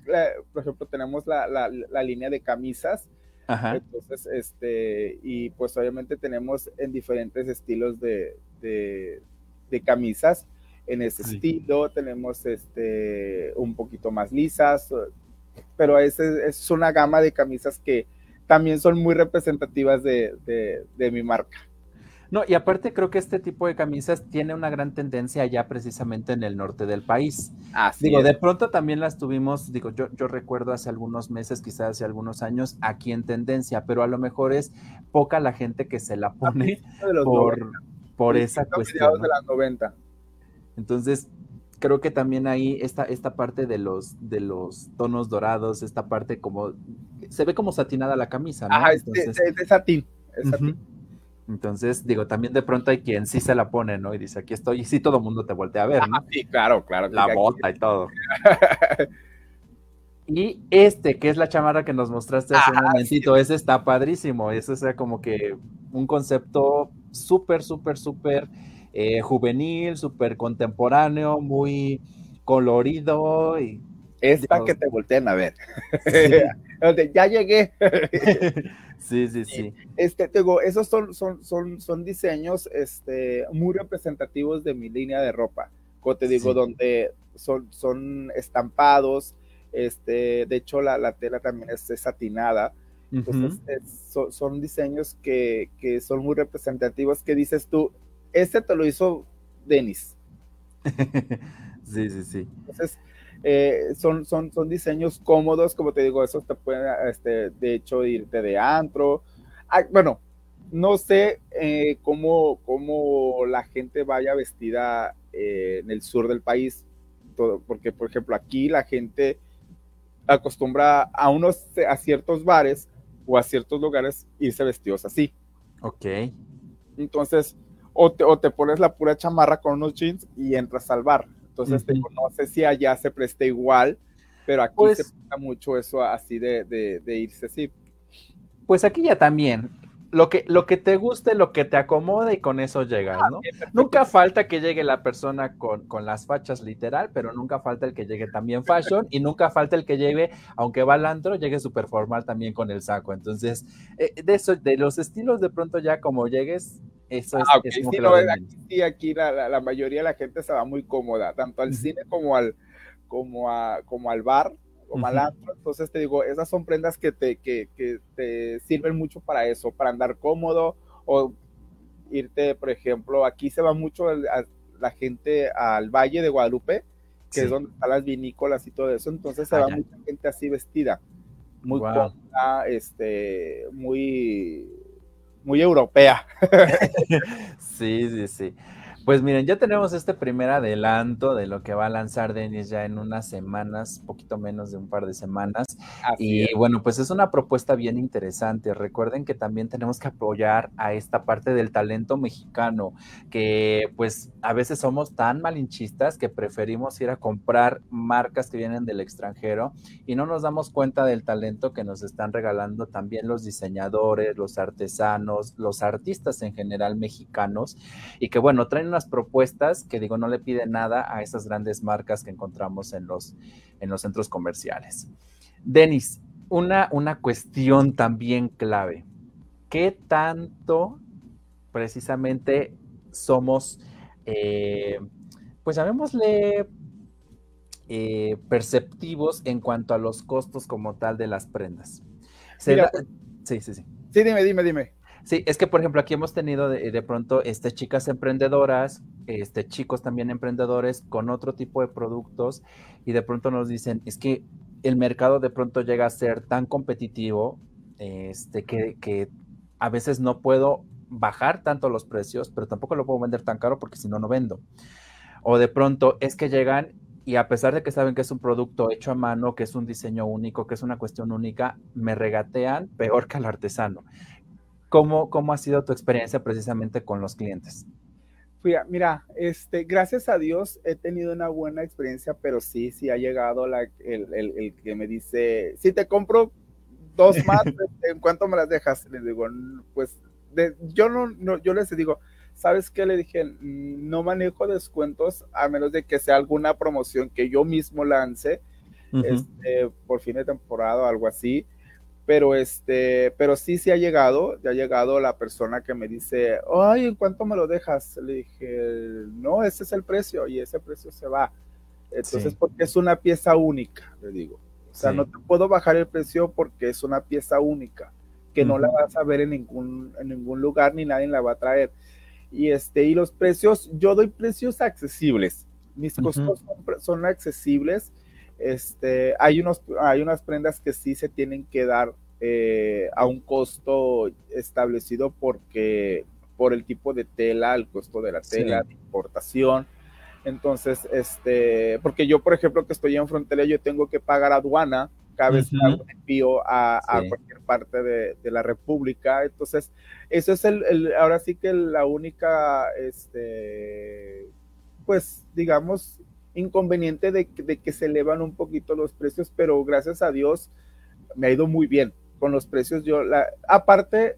por ejemplo, tenemos la, la línea de camisas entonces, este, y pues obviamente tenemos en diferentes estilos de, de, camisas. En ese estilo tenemos este, un poquito más lisas, pero es, es una gama de camisas que también son muy representativas de, de mi marca. No, y aparte creo que este tipo de camisas tiene una gran tendencia ya precisamente en el norte del país. digo, de pronto también las tuvimos, digo, yo, yo recuerdo hace algunos meses, quizás hace algunos años, aquí en tendencia, pero a lo mejor es poca la gente que se la pone por, por esa cuestión. de las 90. Entonces, creo que también ahí esta, esta parte de los, de los tonos dorados, esta parte como, se ve como satinada la camisa, ¿no? Ajá, es, de satín, es satín. Entonces, digo, también de pronto hay quien sí se la pone, ¿no? Y dice, aquí estoy, y sí todo el mundo te voltea a ver, ¿no? sí, claro, claro. La bota y todo. (laughs) y este, que es la chamarra que nos mostraste hace un momentito, ese está padrísimo. Ese es como que un concepto súper, súper, súper eh, juvenil, súper contemporáneo, muy colorido y esta que te volteen a ver. (laughs) ya llegué. (laughs) sí, sí, sí. Este, digo, esos son, son, son, son diseños este, muy representativos de mi línea de ropa. Como te digo, donde son, son estampados. Este, de hecho, la, la tela también es, satinada. Entonces, son, diseños que, que, son muy representativos. Que dices tú, este te lo hizo Denis. (laughs) sí, sí, sí. Entonces, eh, son, son, son diseños cómodos, como te digo, esos te pueden, este, de hecho, irte de antro. Ah, bueno, no sé eh, cómo, cómo, la gente vaya vestida eh, en el sur del país, todo, porque, por ejemplo, aquí la gente acostumbra a unos, a ciertos bares o a ciertos lugares irse vestidos así. Ok. Entonces, o te, o te pones la pura chamarra con unos jeans y entras al bar. Entonces, no sé si allá se presta igual, pero aquí se pues presta mucho eso así de, de, irse así. Pues aquí ya también. Lo que, lo que te guste, lo que te acomode y con eso llegas, ah, ¿no? nunca falta que llegue la persona con, con, las fachas literal, pero nunca falta el que llegue también fashion y nunca falta el que llegue, aunque va al antro, llegue súper formal también con el saco. Entonces, eh, de eso, de los estilos de pronto ya como llegues, eso es, ah, sí, aquí, la, mayoría de la gente se va muy cómoda, tanto al cine como al, como, a, como al bar, como al antro. Entonces te digo, esas son prendas que te, que, que te sirven mucho para eso, para andar cómodo o irte, por ejemplo, aquí se va mucho la gente al Valle de Guadalupe, que es donde están las vinícolas y todo eso. Entonces se ah, va mucha gente así vestida, muy cómoda, este, muy muy europea. (laughs) sí, sí, sí. Pues miren, ya tenemos este primer adelanto de lo que va a lanzar Denis ya en unas semanas, poquito menos de un par de semanas. y bueno, pues es una propuesta bien interesante. Recuerden que también tenemos que apoyar a esta parte del talento mexicano, que pues a veces somos tan malinchistas que preferimos ir a comprar marcas que vienen del extranjero y no nos damos cuenta del talento que nos están regalando también los diseñadores, los artesanos, los artistas en general mexicanos y que bueno, traen una propuestas que digo, no le piden nada a esas grandes marcas que encontramos en los, en los centros comerciales. Denis, una, una cuestión también clave. ¿Qué tanto precisamente somos, eh, pues llamémosle eh, perceptivos en cuanto a los costos como tal de las prendas? sí, sí, sí. Sí, dime, dime, dime. Sí, es que por ejemplo aquí hemos tenido de, pronto este, chicas emprendedoras, este, chicos también emprendedores con otro tipo de productos y de pronto nos dicen, es que el mercado de pronto llega a ser tan competitivo este, que, que a veces no puedo bajar tanto los precios, pero tampoco lo puedo vender tan caro porque si no, no vendo. O de pronto es que llegan y a pesar de que saben que es un producto hecho a mano, que es un diseño único, que es una cuestión única, me regatean peor que al artesano. ¿Cómo, ¿Cómo ha sido tu experiencia precisamente con los clientes? Mira, este, gracias a Dios he tenido una buena experiencia, pero sí, sí ha llegado la, el, el, que me dice, si te compro dos (laughs) más, ¿en cuánto me las dejas? Le digo, pues yo no, yo les digo, ¿sabes qué? Le dije, no manejo descuentos a menos de que sea alguna promoción que yo mismo lance este, por fin de temporada o algo así pero este, pero sí, sí ha llegado, ya ha llegado la persona que me dice, ay, ¿en cuánto me lo dejas? Le dije, no, ese es el precio y ese precio se va. Entonces, porque es una pieza única, le digo. O sea, no te puedo bajar el precio porque es una pieza única, que no la vas a ver en ningún, en ningún lugar ni nadie la va a traer. Y este, y los precios, yo doy precios accesibles. Mis costos son, son accesibles este, hay, unos, hay unas prendas que sí se tienen que dar eh, a un costo establecido porque por el tipo de tela, el costo de la tela, de importación. Entonces, este, porque yo, por ejemplo, que estoy en frontera, yo tengo que pagar aduana cada vez que envío a, cualquier parte de, la República. Entonces, eso es el, ahora sí que la única, este, pues, digamos, inconveniente de, que se elevan un poquito los precios, pero gracias a Dios me ha ido muy bien con los precios. Yo, la, aparte,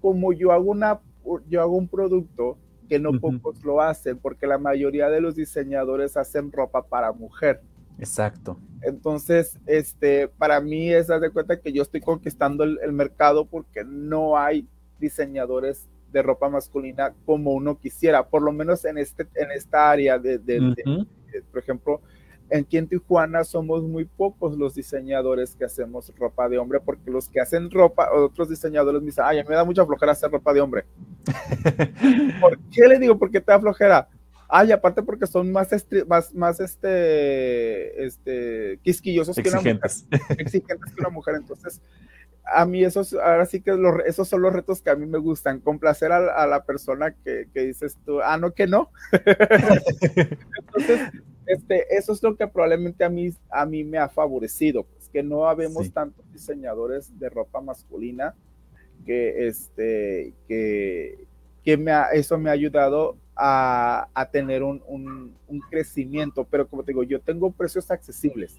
como yo hago, una, yo hago un producto que no pocos lo hacen, porque la mayoría de los diseñadores hacen ropa para mujer. Exacto. Entonces, este, para mí es dar de cuenta que yo estoy conquistando el, mercado porque no hay diseñadores de ropa masculina como uno quisiera, por lo menos en, este, en esta área de, por ejemplo, aquí en Tijuana somos muy pocos los diseñadores que hacemos ropa de hombre, porque los que hacen ropa, otros diseñadores me dicen, ay, a mí me da mucha flojera hacer ropa de hombre. (laughs) ¿Por qué le digo, por qué te da flojera? Ay, aparte porque son más, más, más este, este, quisquillosos que una mujer. Exigentes que una mujer. Entonces, a mí esos, ahora sí que esos son los retos que a mí me gustan, complacer a, la persona que, dices tú, ah, no, que no. Entonces, este, eso es lo que probablemente a mí, a mí me ha favorecido, pues que no habemos tantos diseñadores de ropa masculina que, este, que, que me eso me ha ayudado a, tener un, un, crecimiento, pero como te digo, yo tengo precios accesibles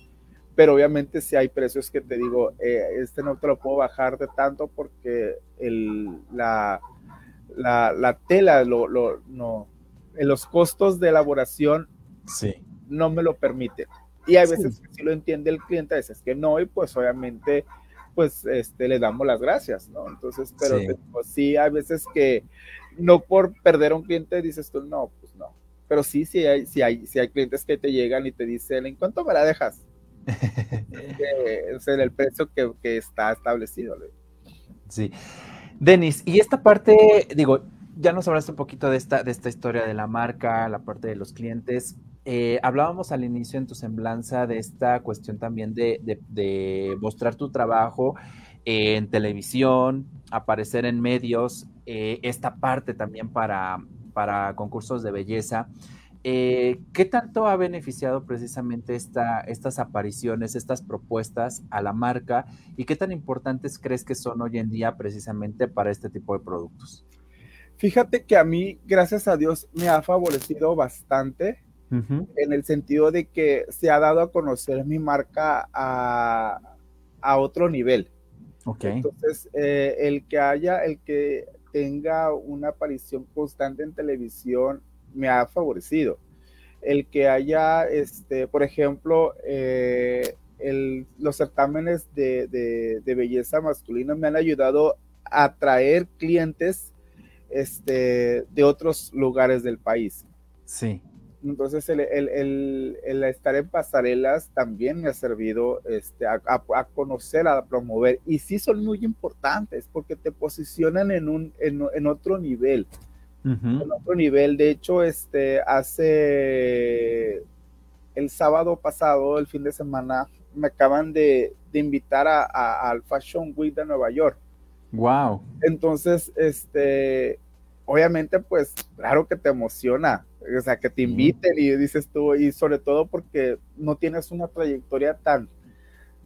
pero obviamente si hay precios que te digo, eh, este no te lo puedo bajar de tanto porque el, la, la, tela, lo, lo, no, los costos de elaboración sí. no me lo permite. Y hay veces que sí lo entiende el cliente, a veces que no, y pues obviamente pues este, le damos las gracias, ¿no? Entonces, pero sí. Pues, sí, hay veces que no por perder a un cliente dices tú, no, pues no. Pero sí, sí hay, sí hay, sí hay clientes que te llegan y te dicen, ¿en cuánto me la dejas? (laughs) es el precio que, está establecido. Sí. Denis, y esta parte, digo, ya nos hablaste un poquito de esta, de esta historia de la marca, la parte de los clientes. Eh, hablábamos al inicio en tu semblanza de esta cuestión también de, mostrar tu trabajo en televisión, aparecer en medios. eh, esta parte también para, para concursos de belleza. Eh, ¿Qué tanto ha beneficiado precisamente esta, estas apariciones, estas propuestas a la marca y qué tan importantes crees que son hoy en día precisamente para este tipo de productos? Fíjate que a mí, gracias a Dios, me ha favorecido bastante en el sentido de que se ha dado a conocer mi marca a, otro nivel. Entonces, eh, el que haya, el que tenga una aparición constante en televisión me ha favorecido. El que haya, este, por ejemplo, eh, los certámenes de, belleza masculina me han ayudado a atraer clientes este, de otros lugares del país. Sí. Entonces, el, estar en pasarelas también me ha servido este, a, conocer, a promover. Y sí son muy importantes porque te posicionan en, un, en, otro nivel. En otro nivel. De hecho, este, hace el sábado pasado, el fin de semana, me acaban de, invitar al Fashion Week de Nueva York. Wow. Entonces, este, obviamente, pues, claro que te emociona o sea, que te inviten y dices tú, y sobre todo porque no tienes una trayectoria tan,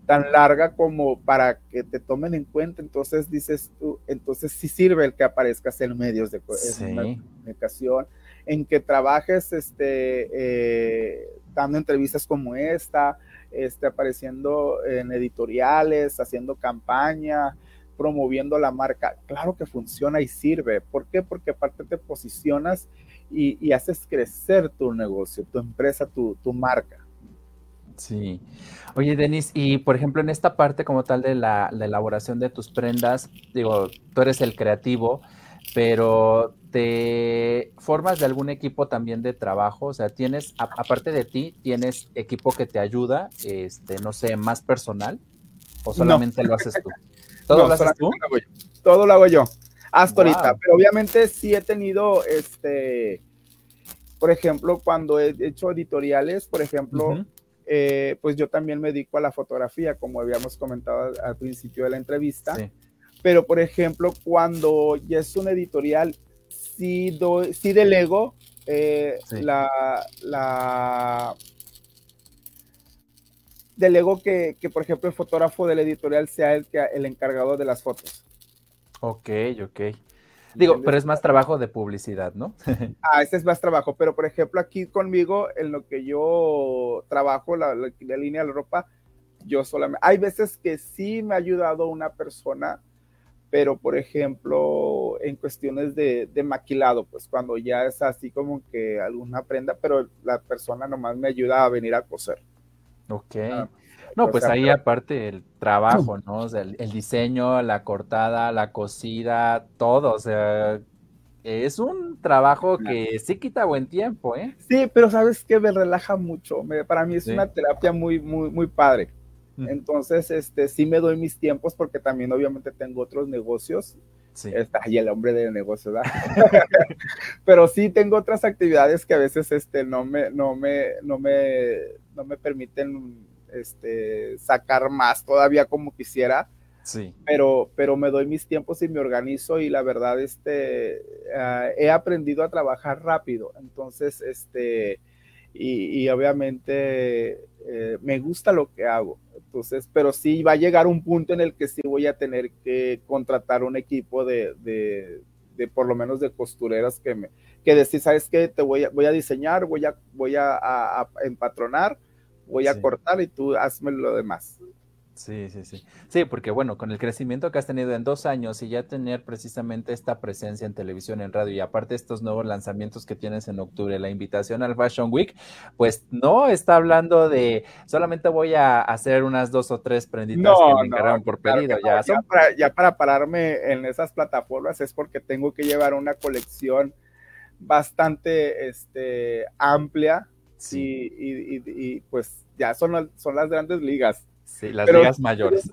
tan larga como para que te tomen en cuenta, entonces dices tú, entonces sí sirve el que aparezcas en medios de, comunicación, en que trabajes este, eh, dando entrevistas como esta, este, apareciendo en editoriales, haciendo campaña, promoviendo la marca. Claro que funciona y sirve. ¿Por qué? Porque aparte te posicionas y, haces crecer tu negocio, tu empresa, tu, marca. Sí. Oye, Denis, y por ejemplo, en esta parte como tal de la, elaboración de tus prendas, digo, tú eres el creativo, pero te formas de algún equipo también de trabajo, o sea, tienes, aparte de ti, tienes equipo que te ayuda, este, no sé, más personal, o solamente lo haces tú. (laughs) ¿Todo lo haces tú? Todo lo hago yo hasta ahorita. Pero obviamente sí he tenido, este, por ejemplo, cuando he hecho editoriales, por ejemplo, eh, pues yo también me dedico a la fotografía, como habíamos comentado al principio de la entrevista. Pero, por ejemplo, cuando ya es un editorial, sí, doy, sí delego eh, la, la delego que, que, por ejemplo, el fotógrafo del editorial sea el, que, el encargado de las fotos. Ok, ok. Digo, pero es más trabajo de publicidad, ¿no? (laughs) ah, ese es más trabajo, pero por ejemplo aquí conmigo, en lo que yo trabajo, la, línea de la ropa, yo solamente, hay veces que sí me ha ayudado una persona, pero por ejemplo, en cuestiones de, maquilado, pues cuando ya es así como que alguna prenda, pero la persona nomás me ayuda a venir a coser. Ok. Ah, no, pues ahí aparte el trabajo, ¿no? O sea, el, diseño, la cortada, la cosida, todo, o sea, es un trabajo que sí quita buen tiempo, ¿eh? Sí, pero sabes que me relaja mucho, para mí es una terapia muy, muy, muy padre. Entonces, este, sí me doy mis tiempos porque también obviamente tengo otros negocios. Sí. Está ahí el hombre de negocios, ¿verdad? (laughs) Pero sí tengo otras actividades que a veces este, no, me, no, me, no, me, no me permiten este, sacar más todavía como quisiera. Sí. Pero, pero me doy mis tiempos y me organizo y la verdad, este, ah, he aprendido a trabajar rápido. Entonces, este, y, obviamente eh, me gusta lo que hago. Entonces, pero sí va a llegar un punto en el que sí voy a tener que contratar un equipo de, de, por lo menos de costureras que me, que decir, ¿sabes qué? Te voy a, voy a diseñar, voy a, voy a, a empatronar voy a cortar y tú hazme lo demás. Sí, sí, sí. Sí, porque bueno, con el crecimiento que has tenido en dos años y ya tener precisamente esta presencia en televisión, en radio y aparte estos nuevos lanzamientos que tienes en octubre, la invitación al Fashion Week, pues no está hablando de solamente voy a hacer unas dos o tres prenditas que me encargaron por pedido. ya, para, ya para pararme en esas plataformas es porque tengo que llevar una colección bastante este, amplia Sí. Y, pues ya son, son las grandes ligas. Sí, las ligas mayores.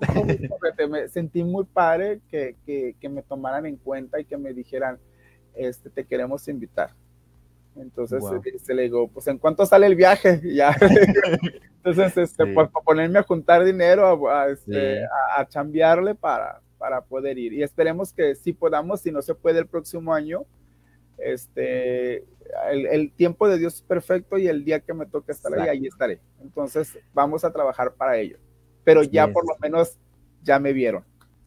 Me sentí muy padre que, me tomaran en cuenta y que me dijeran, este, te queremos invitar. Entonces se le digo, pues en cuánto sale el viaje, (laughs) ya. Entonces, este, pues para ponerme a juntar dinero, a, este, a, chambearle para, para poder ir. Y esperemos que sí podamos, si no se puede el próximo año, este, el, tiempo de Dios es perfecto y el día que me toque estar ahí, ahí estaré. Entonces, vamos a trabajar para ello. Pero ya por lo menos ya me vieron.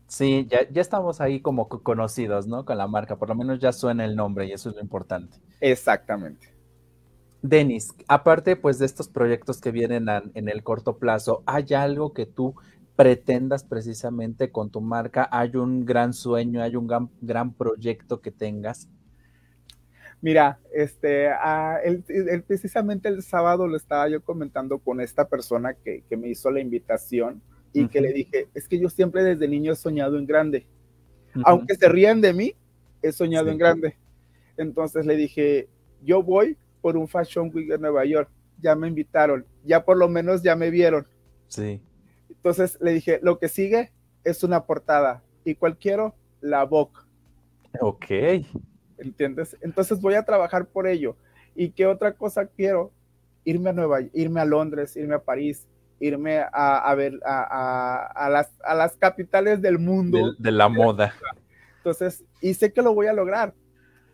Sí, ya, ya estamos ahí como conocidos, ¿no? Con la marca, por lo menos ya suena el nombre y eso es lo importante. Exactamente. Denis, aparte pues de estos proyectos que vienen en el corto plazo, ¿hay algo que tú pretendas precisamente con tu marca? ¿Hay un gran sueño, hay un gran, gran proyecto que tengas? Mira, este, precisamente el sábado lo estaba yo comentando con esta persona que, me hizo la invitación y que le dije, es que yo siempre desde niño he soñado en grande. Aunque se rían de mí, he soñado en grande. Entonces le dije, yo voy por un Fashion Week de Nueva York. Ya me invitaron, ya por lo menos ya me vieron. Sí. Entonces le dije, lo que sigue es una portada. ¿Y cuál quiero? La Vogue. Ok. ¿Entiendes? Entonces voy a trabajar por ello. ¿Y qué otra cosa quiero? Irme a Nueva irme a Londres, irme a París, irme a, ver a, las, a, las, capitales del mundo. De, la moda. Entonces, y sé que lo voy a lograr.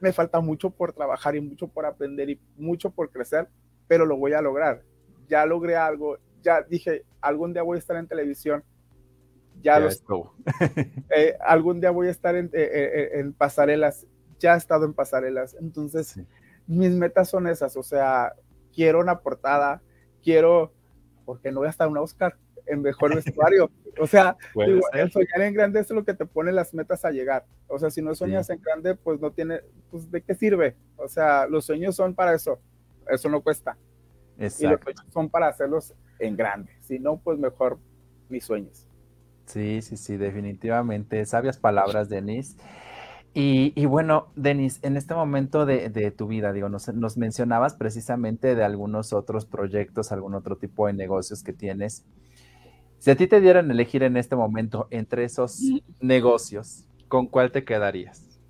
Me falta mucho por trabajar y mucho por aprender y mucho por crecer, pero lo voy a lograr. Ya logré algo, ya dije, algún día voy a estar en televisión. Ya, lo eh, algún día voy a estar en, eh, eh, en pasarelas ya he estado en pasarelas, entonces mis metas son esas, o sea, quiero una portada, quiero, porque no voy a estar un Oscar en mejor vestuario, (laughs) o sea, el soñar en grande es lo que te pone las metas a llegar, o sea, si no sueñas en grande, pues no tiene, pues de qué sirve, o sea, los sueños son para eso, eso no cuesta, Exacto. y los sueños son para hacerlos en grande, si no, pues mejor mis sueños. Sí, sí, sí, definitivamente. Sabias palabras, Denise. Y, bueno, Denis, en este momento de, tu vida, digo, nos, mencionabas precisamente de algunos otros proyectos, algún otro tipo de negocios que tienes. Si a ti te dieran elegir en este momento entre esos negocios, ¿con cuál te quedarías?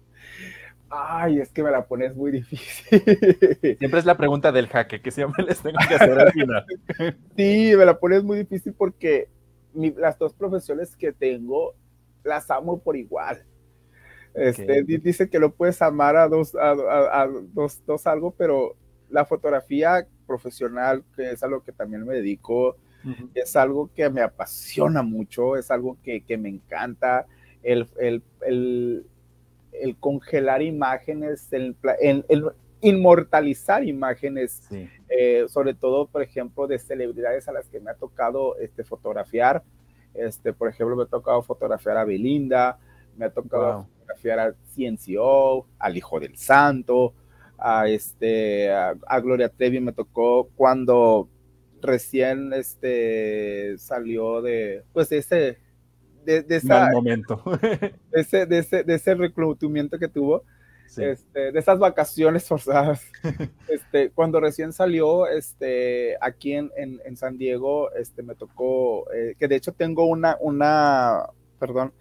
Ay, es que me la pones muy difícil. Siempre es la pregunta del jaque que siempre les tengo que hacer al final. (laughs) Sí, me la pones muy difícil porque las dos profesiones que tengo las amo por igual. Este, Dice que lo puedes amar a dos, a, dos, dos, algo, pero la fotografía profesional, que es algo que también me dedico, es algo que me apasiona mucho, es algo que, que me encanta. El, el, el, el, congelar imágenes, el, el inmortalizar imágenes, eh, sobre todo, por ejemplo, de celebridades a las que me ha tocado este, fotografiar. Este, por ejemplo, me ha tocado fotografiar a Belinda, me ha tocado fotografiar a Ciencio, al Hijo del Santo, a, este, a, Gloria Trevi me tocó cuando recién este, salió de, pues, ese, de, de momento. (laughs) de, ese, de, ese, de ese reclutamiento que tuvo. Este, de esas vacaciones forzadas. (laughs) Este, cuando recién salió, este, aquí en, en, en San Diego, este, me tocó, eh, que de hecho tengo una, una, perdón,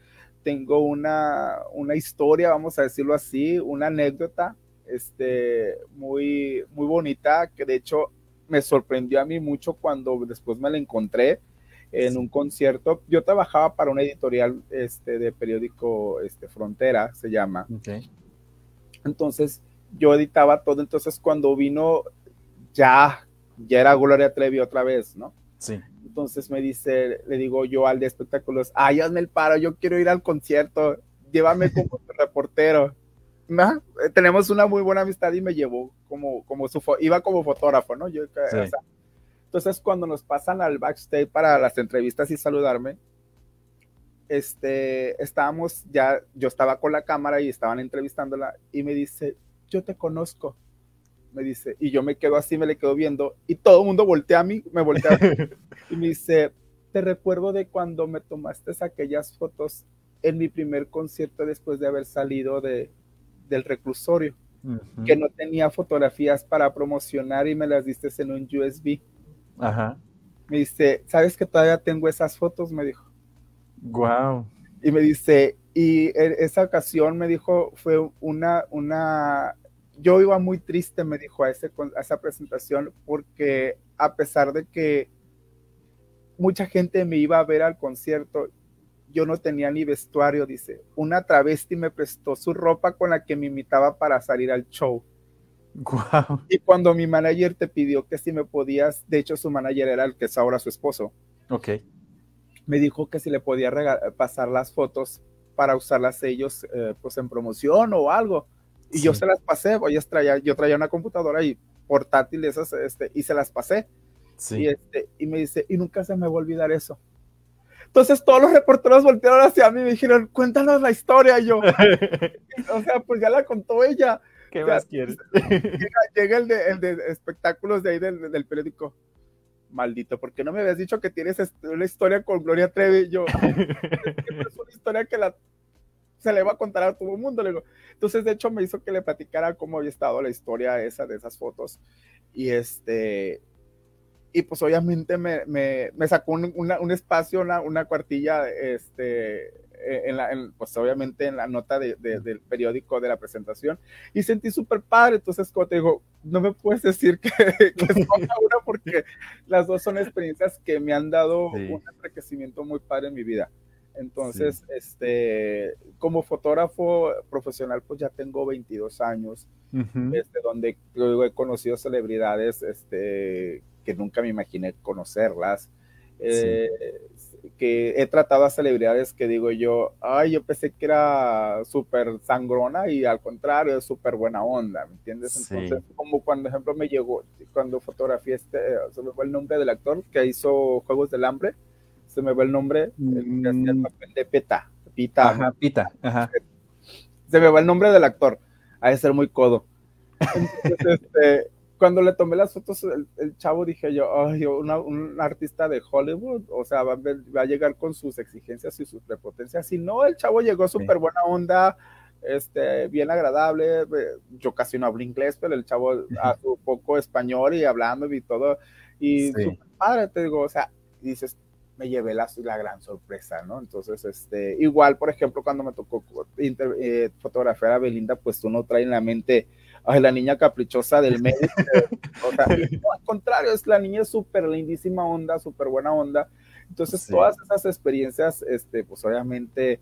tengo una, una historia, vamos a decirlo así, una anécdota este, muy, muy bonita que de hecho me sorprendió a mí mucho cuando después me la encontré en un concierto. Yo trabajaba para una editorial este, de periódico este, Frontera, se llama. Entonces yo editaba todo, entonces cuando vino ya, ya era Gloria Trevi otra vez, ¿no? Sí. Entonces me dice, le digo yo al de espectáculos, ay, hazme el paro, yo quiero ir al concierto, llévame como (laughs) reportero. ¿No? Eh, tenemos una muy buena amistad y me llevó como, como su, iba como fotógrafo, ¿no? Yo, entonces cuando nos pasan al backstage para las entrevistas y saludarme, este, estábamos ya, yo estaba con la cámara y estaban entrevistándola y me dice, yo te conozco me dice, y yo me quedo así, me le quedo viendo, y todo el mundo voltea a mí, me voltea (laughs) y me dice, te recuerdo de cuando me tomaste aquellas fotos en mi primer concierto después de haber salido de, del reclusorio, que no tenía fotografías para promocionar y me las diste en un USB. Ajá. Me dice, ¿sabes que todavía tengo esas fotos? Me dijo. Wow. Y me dice, y e, esa ocasión me dijo, fue una, una, yo iba muy triste, me dijo a, ese, a esa presentación, porque a pesar de que mucha gente me iba a ver al concierto, yo no tenía ni vestuario, dice. Una travesti me prestó su ropa con la que me imitaba para salir al show. Y cuando mi manager te pidió que si me podías, de hecho su manager era el que es ahora su esposo. Ok. Me dijo que si le podía pasar las fotos para usarlas ellos eh, pues en promoción o algo. Y yo se las pasé, voy a traía, yo traía una computadora y portátil esas, este, y se las pasé. Sí. Y, este, y me dice, y nunca se me va a olvidar eso. Entonces todos los reporteros voltearon hacia mí y me dijeron, cuéntanos la historia. yo, (laughs) o sea, pues ya la contó ella. ¿Qué más quieres? (laughs) Llega, el, de, espectáculos de ahí del, periódico. Maldito, porque no me habías dicho que tienes una historia con Gloria Trevi? Yo, es una historia que la, se le va a contar a todo el mundo. Le Entonces, de hecho, me hizo que le platicara cómo había estado la historia esa de esas fotos. Y este, y pues obviamente me, me, me sacó un, un, espacio, una, una cuartilla, este, e, en la, pues obviamente en la nota de, del periódico de la presentación y sentí súper padre, entonces como te digo, no me puedes decir que, (laughs) que una porque las dos son experiencias que me han dado un enriquecimiento muy padre en mi vida. Entonces, este, como fotógrafo profesional, pues ya tengo 22 años, este, donde he conocido celebridades, este, que nunca me imaginé conocerlas. Eh, que he tratado a celebridades que digo yo, ay, yo pensé que era súper sangrona y al contrario, es súper buena onda, ¿me entiendes? Entonces, como cuando, ejemplo, me llegó, cuando fotografié este, se me fue el nombre del actor que hizo Juegos del Hambre, se me fue el nombre, mm. de Peta, Pita. Ajá, Pita, ajá. Se me va el nombre del actor, ha de ser muy codo. Entonces, (laughs) este, cuando le tomé las fotos, el, chavo dije yo, ay, un artista de Hollywood, o sea, va, a llegar con sus exigencias y sus prepotencias. Y no, el chavo llegó súper buena onda, este, bien agradable. Yo casi no hablo inglés, pero el chavo hace un poco español y hablando y todo. Y súper padre, te digo, o sea, dices, me llevé la, la, gran sorpresa, ¿no? Entonces, este, igual, por ejemplo, cuando me tocó eh, fotografiar a Belinda, pues tú no traes en la mente ay, la niña caprichosa del medio. (laughs) o sea, al contrario, es la niña súper lindísima onda, súper buena onda. Entonces, todas esas experiencias, este, pues obviamente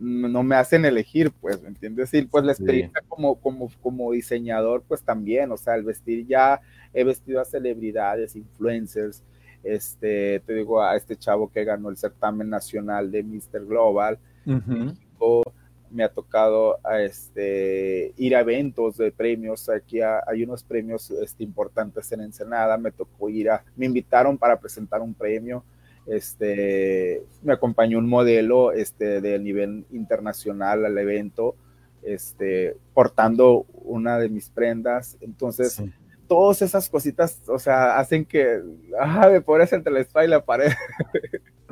no me hacen elegir, pues, ¿me entiendes? Y pues la experiencia como, como, como diseñador, pues también, o sea, el vestir ya, he vestido a celebridades, influencers, este, te digo, a este chavo que ganó el certamen nacional de Mr. Global, me ha tocado este, ir a eventos de premios. Aquí hay unos premios este, importantes en Ensenada. Me tocó ir a, me invitaron para presentar un premio. Este, me acompañó un modelo este, de nivel internacional al evento, este, portando una de mis prendas. Entonces, todas esas cositas, o sea, hacen que, ah, me pones entre la espalda y la pared.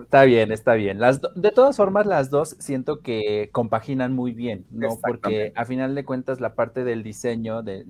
Está bien, está bien. Las de todas formas, las dos siento que compaginan muy bien, ¿no? Porque a final de cuentas la parte del diseño, de,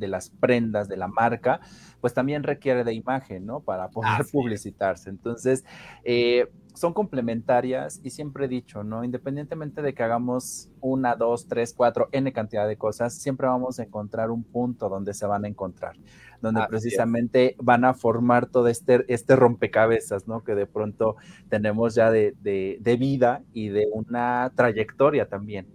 las prendas, de la marca, pues también requiere de imagen, ¿no? Para poder (laughs) publicitarse. Entonces, eh, son complementarias y siempre he dicho, ¿no? Independientemente de que hagamos una, dos, tres, cuatro, n cantidad de cosas, siempre vamos a encontrar un punto donde se van a encontrar, donde precisamente van a formar todo este, este rompecabezas, ¿no? Que de pronto tenemos ya de, de vida y de una trayectoria también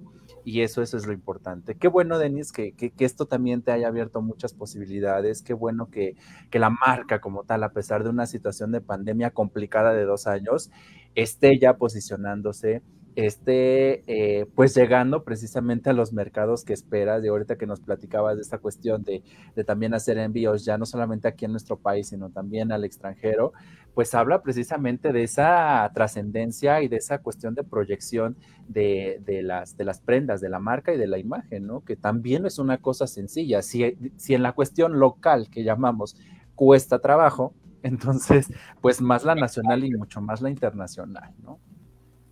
y eso, eso es lo importante. Qué bueno, Denis, que, que, esto también te haya abierto muchas posibilidades. Qué bueno que, que, la marca como tal, a pesar de una situación de pandemia complicada de dos años, esté ya posicionándose esté eh, pues llegando precisamente a los mercados que esperas, de ahorita que nos platicabas de esta cuestión de, también hacer envíos ya no solamente aquí en nuestro país, sino también al extranjero, pues habla precisamente de esa trascendencia y de esa cuestión de proyección de, las, de las prendas, de la marca y de la imagen, ¿no? Que también es una cosa sencilla. Si, si en la cuestión local que llamamos cuesta trabajo, (laughs) entonces, pues más la nacional y mucho más la internacional, ¿no?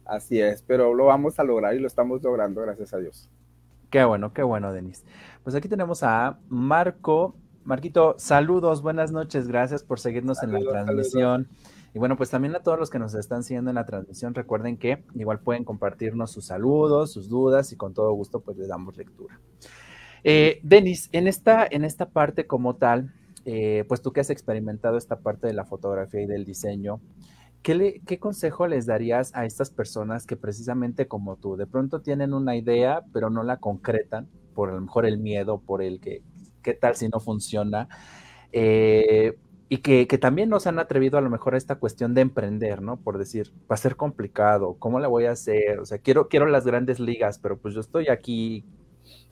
Así es, pero lo vamos a lograr y lo estamos logrando, gracias a Dios. Qué bueno, qué bueno, Denis. Pues aquí tenemos a Marco. Marquito, saludos, buenas noches, gracias por seguirnos en la transmisión. Y bueno, pues también a todos los que nos están siguiendo en la transmisión, recuerden que igual pueden compartirnos sus saludos, sus dudas y con todo gusto pues les damos lectura. Eh, Denis, en esta, en esta parte como tal, eh, pues tú que has experimentado esta parte de la fotografía y del diseño, ¿qué, ¿qué consejo les darías a estas personas que precisamente como tú, de pronto tienen una idea, pero no la concretan por a lo mejor el miedo, por el que, ¿qué tal si no funciona? Eh, y que, que, también no se han atrevido a lo mejor a esta cuestión de emprender, ¿no? Por decir, va a ser complicado, ¿cómo la voy a hacer? O sea, quiero, quiero las grandes ligas, pero pues yo estoy aquí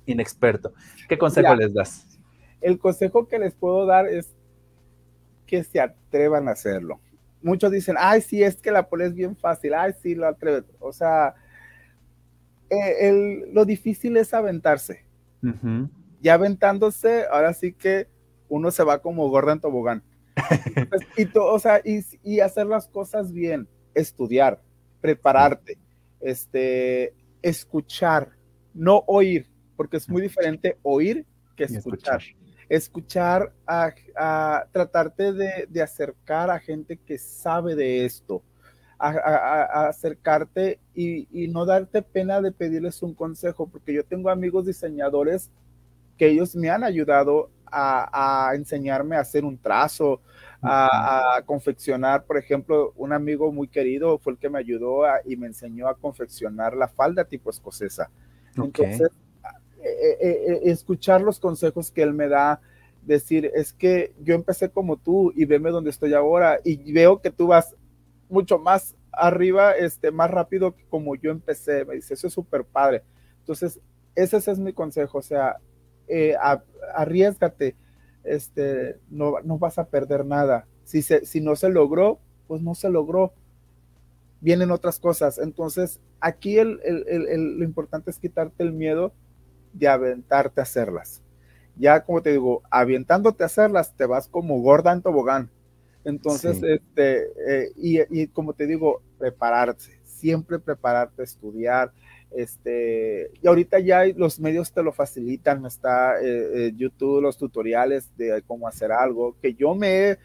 inexperto. ¿Qué consejo ya, les das? El consejo que les puedo dar es que se atrevan a hacerlo. Muchos dicen, ay, sí, es que la pole es bien fácil, ay, sí, lo atreves. O sea, eh, el, lo difícil es aventarse. Uh -huh. Ya aventándose, ahora sí que uno se va como gorda en tobogán. Entonces, y, to, o sea, y, y, hacer las cosas bien, estudiar, prepararte, este, escuchar, no oír, porque es muy diferente oír que escuchar. Escuchar, a, a, tratarte de, de, acercar a gente que sabe de esto, a, a acercarte y, y, no darte pena de pedirles un consejo, porque yo tengo amigos diseñadores que ellos me han ayudado a, enseñarme a hacer un trazo, a, a, confeccionar, por ejemplo, un amigo muy querido fue el que me ayudó y me enseñó a confeccionar la falda tipo escocesa. Okay. Entonces, eh, eh, escuchar los consejos que él me da, decir, es que yo empecé como tú y veme donde estoy ahora y veo que tú vas mucho más arriba, este, más rápido que como yo empecé. Me dice, eso es súper padre. Entonces, ese, ese es mi consejo, o sea, eh, arriesgate, este, no, no, vas a perder nada. Si, se, si no se logró, pues no se logró. Vienen otras cosas. Entonces, aquí el, el, el, lo importante es quitarte el miedo de aventarte a hacerlas. Ya, como te digo, avientándote a hacerlas, te vas como gorda en tobogán. Entonces, sí. este, eh, y, y como te digo, prepararse, siempre prepararte, estudiar, este, y ahorita ya los medios te lo facilitan, está eh, eh, YouTube, los tutoriales de cómo hacer algo, que yo me,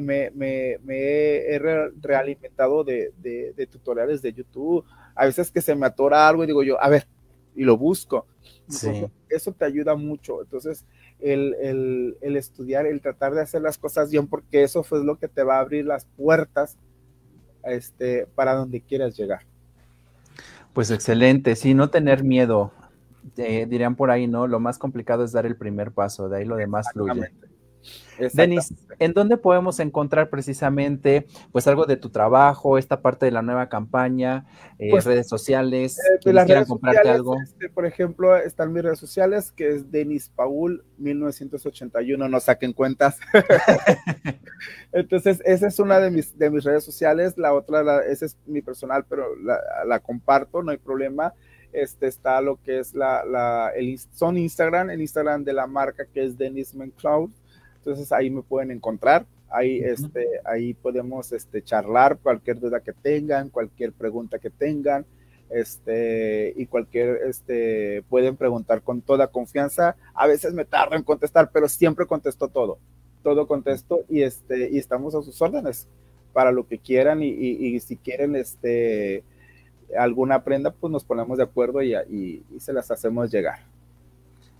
me, me, me, he realimentado de, de, de, tutoriales de YouTube. A veces que se me atora algo y digo yo, a ver, y lo busco. Entonces, sí. Eso te ayuda mucho. Entonces, el, el, el, estudiar, el tratar de hacer las cosas bien, porque eso fue lo que te va a abrir las puertas este, para donde quieras llegar. Pues excelente, sí, no tener miedo. Eh, dirían por ahí, ¿no? Lo más complicado es dar el primer paso, de ahí lo demás fluye. Denis, ¿en dónde podemos encontrar precisamente pues algo de tu trabajo, esta parte de la nueva campaña, eh, pues, redes sociales, eh, las quieran comprarte sociales, algo? Este, por ejemplo, están mis redes sociales, que es Denis Paul 1981, no saquen cuentas. (laughs) Entonces, esa es una de mis, de mis redes sociales, la otra, la, esa es mi personal, pero la, la comparto, no hay problema este está lo que es la, la el, son Instagram, el Instagram de la marca que es Dennis Cloud. Entonces ahí me pueden encontrar, ahí, este, ahí podemos este, charlar cualquier duda que tengan, cualquier pregunta que tengan, este, y cualquier, este, pueden preguntar con toda confianza. A veces me tardo en contestar, pero siempre contesto todo, todo contesto y, este, y estamos a sus órdenes para lo que quieran y, y, y si quieren, este, alguna prenda, pues nos ponemos de acuerdo y, y, y, se las hacemos llegar.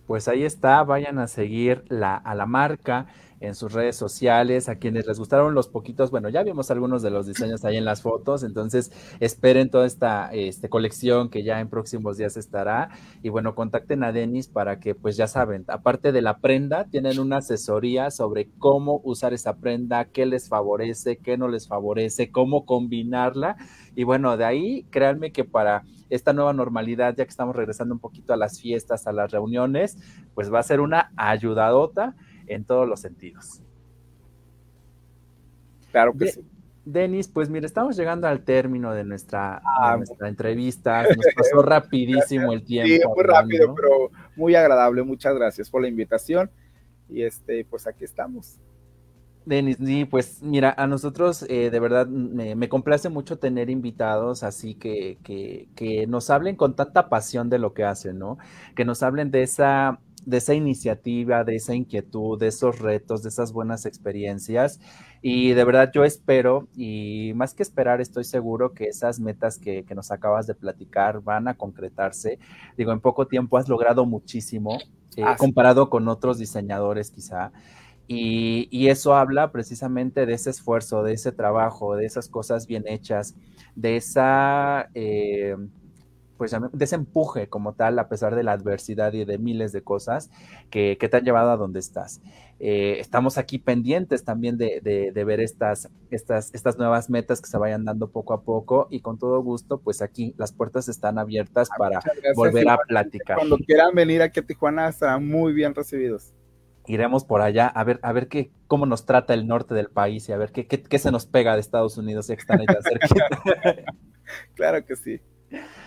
Pues ahí está, vayan a seguir la, a la marca en sus redes sociales, a quienes les gustaron los poquitos, bueno, ya vimos algunos de los diseños ahí en las fotos, entonces esperen toda esta este, colección que ya en próximos días estará y bueno, contacten a Denis para que pues ya saben, aparte de la prenda, tienen una asesoría sobre cómo usar esa prenda, qué les favorece, qué no les favorece, cómo combinarla y bueno, de ahí créanme que para esta nueva normalidad, ya que estamos regresando un poquito a las fiestas, a las reuniones, pues va a ser una ayudadota en todos los sentidos. Claro que de sí. Denis, pues mire, estamos llegando al término de nuestra, ah, de nuestra entrevista. (laughs) Nos pasó rapidísimo el tiempo. Sí, muy rápido, pero muy agradable. Muchas gracias por la invitación. Y este, pues aquí estamos. Denis, sí, pues mira, a nosotros eh, de verdad me, me, complace mucho tener invitados así que, que, que, nos hablen con tanta pasión de lo que hacen, ¿no? Que nos hablen de esa, de esa iniciativa, de esa inquietud, de esos retos, de esas buenas experiencias. Y de verdad yo espero, y más que esperar, estoy seguro que esas metas que, que nos acabas de platicar van a concretarse. Digo, en poco tiempo has logrado muchísimo, eh, comparado con otros diseñadores quizá. Y, eso habla precisamente de ese esfuerzo, de ese trabajo, de esas cosas bien hechas, de esa, eh, pues, de ese empuje como tal, a pesar de la adversidad y de miles de cosas que, te han llevado a donde estás. Eh, estamos aquí pendientes también de, ver estas, estas, estas nuevas metas que se vayan dando poco a poco y con todo gusto, pues aquí las puertas están abiertas ah, para volver a platicar. Cuando quieran venir aquí a Tijuana, estarán muy bien recibidos iremos por allá a ver, a ver qué, cómo nos trata el norte del país y a ver qué, qué, se nos pega de Estados Unidos, ya que están tan cerca. (laughs) claro que sí.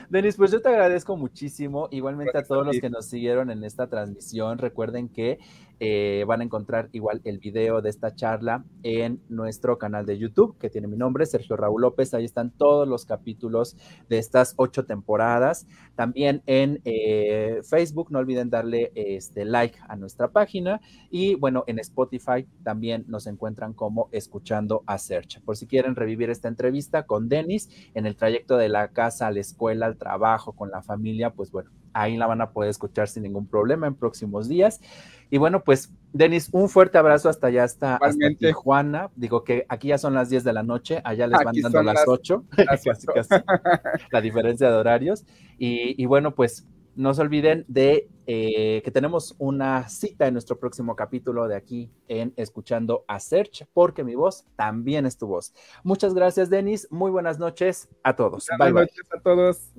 Denis, pues yo te agradezco muchísimo. Igualmente a todos los que nos siguieron en esta transmisión. Recuerden que eh, van a encontrar igual el video de esta charla en nuestro canal de YouTube, que tiene mi nombre, Sergio Raúl López. Ahí están todos los capítulos de estas ocho temporadas. También en eh, Facebook, no olviden darle este like a nuestra página. Y bueno, en Spotify también nos encuentran como Escuchando a Search. Por si quieren revivir esta entrevista con Denis en el trayecto de la casa a la escuela, al trabajo, con la familia, pues bueno, ahí la van a poder escuchar sin ningún problema en próximos días. Y bueno, pues, Denis, un fuerte abrazo hasta allá, hasta, Tijuana. Digo que aquí ya son las 10 de la noche, allá les van dando las, 8, (laughs) la diferencia de horarios. Y, bueno, pues no se olviden de eh, que tenemos una cita en nuestro próximo capítulo de aquí en Escuchando a Search, porque mi voz también es tu voz. Muchas gracias, Denis. Muy buenas noches a todos. Buenas noches a todos.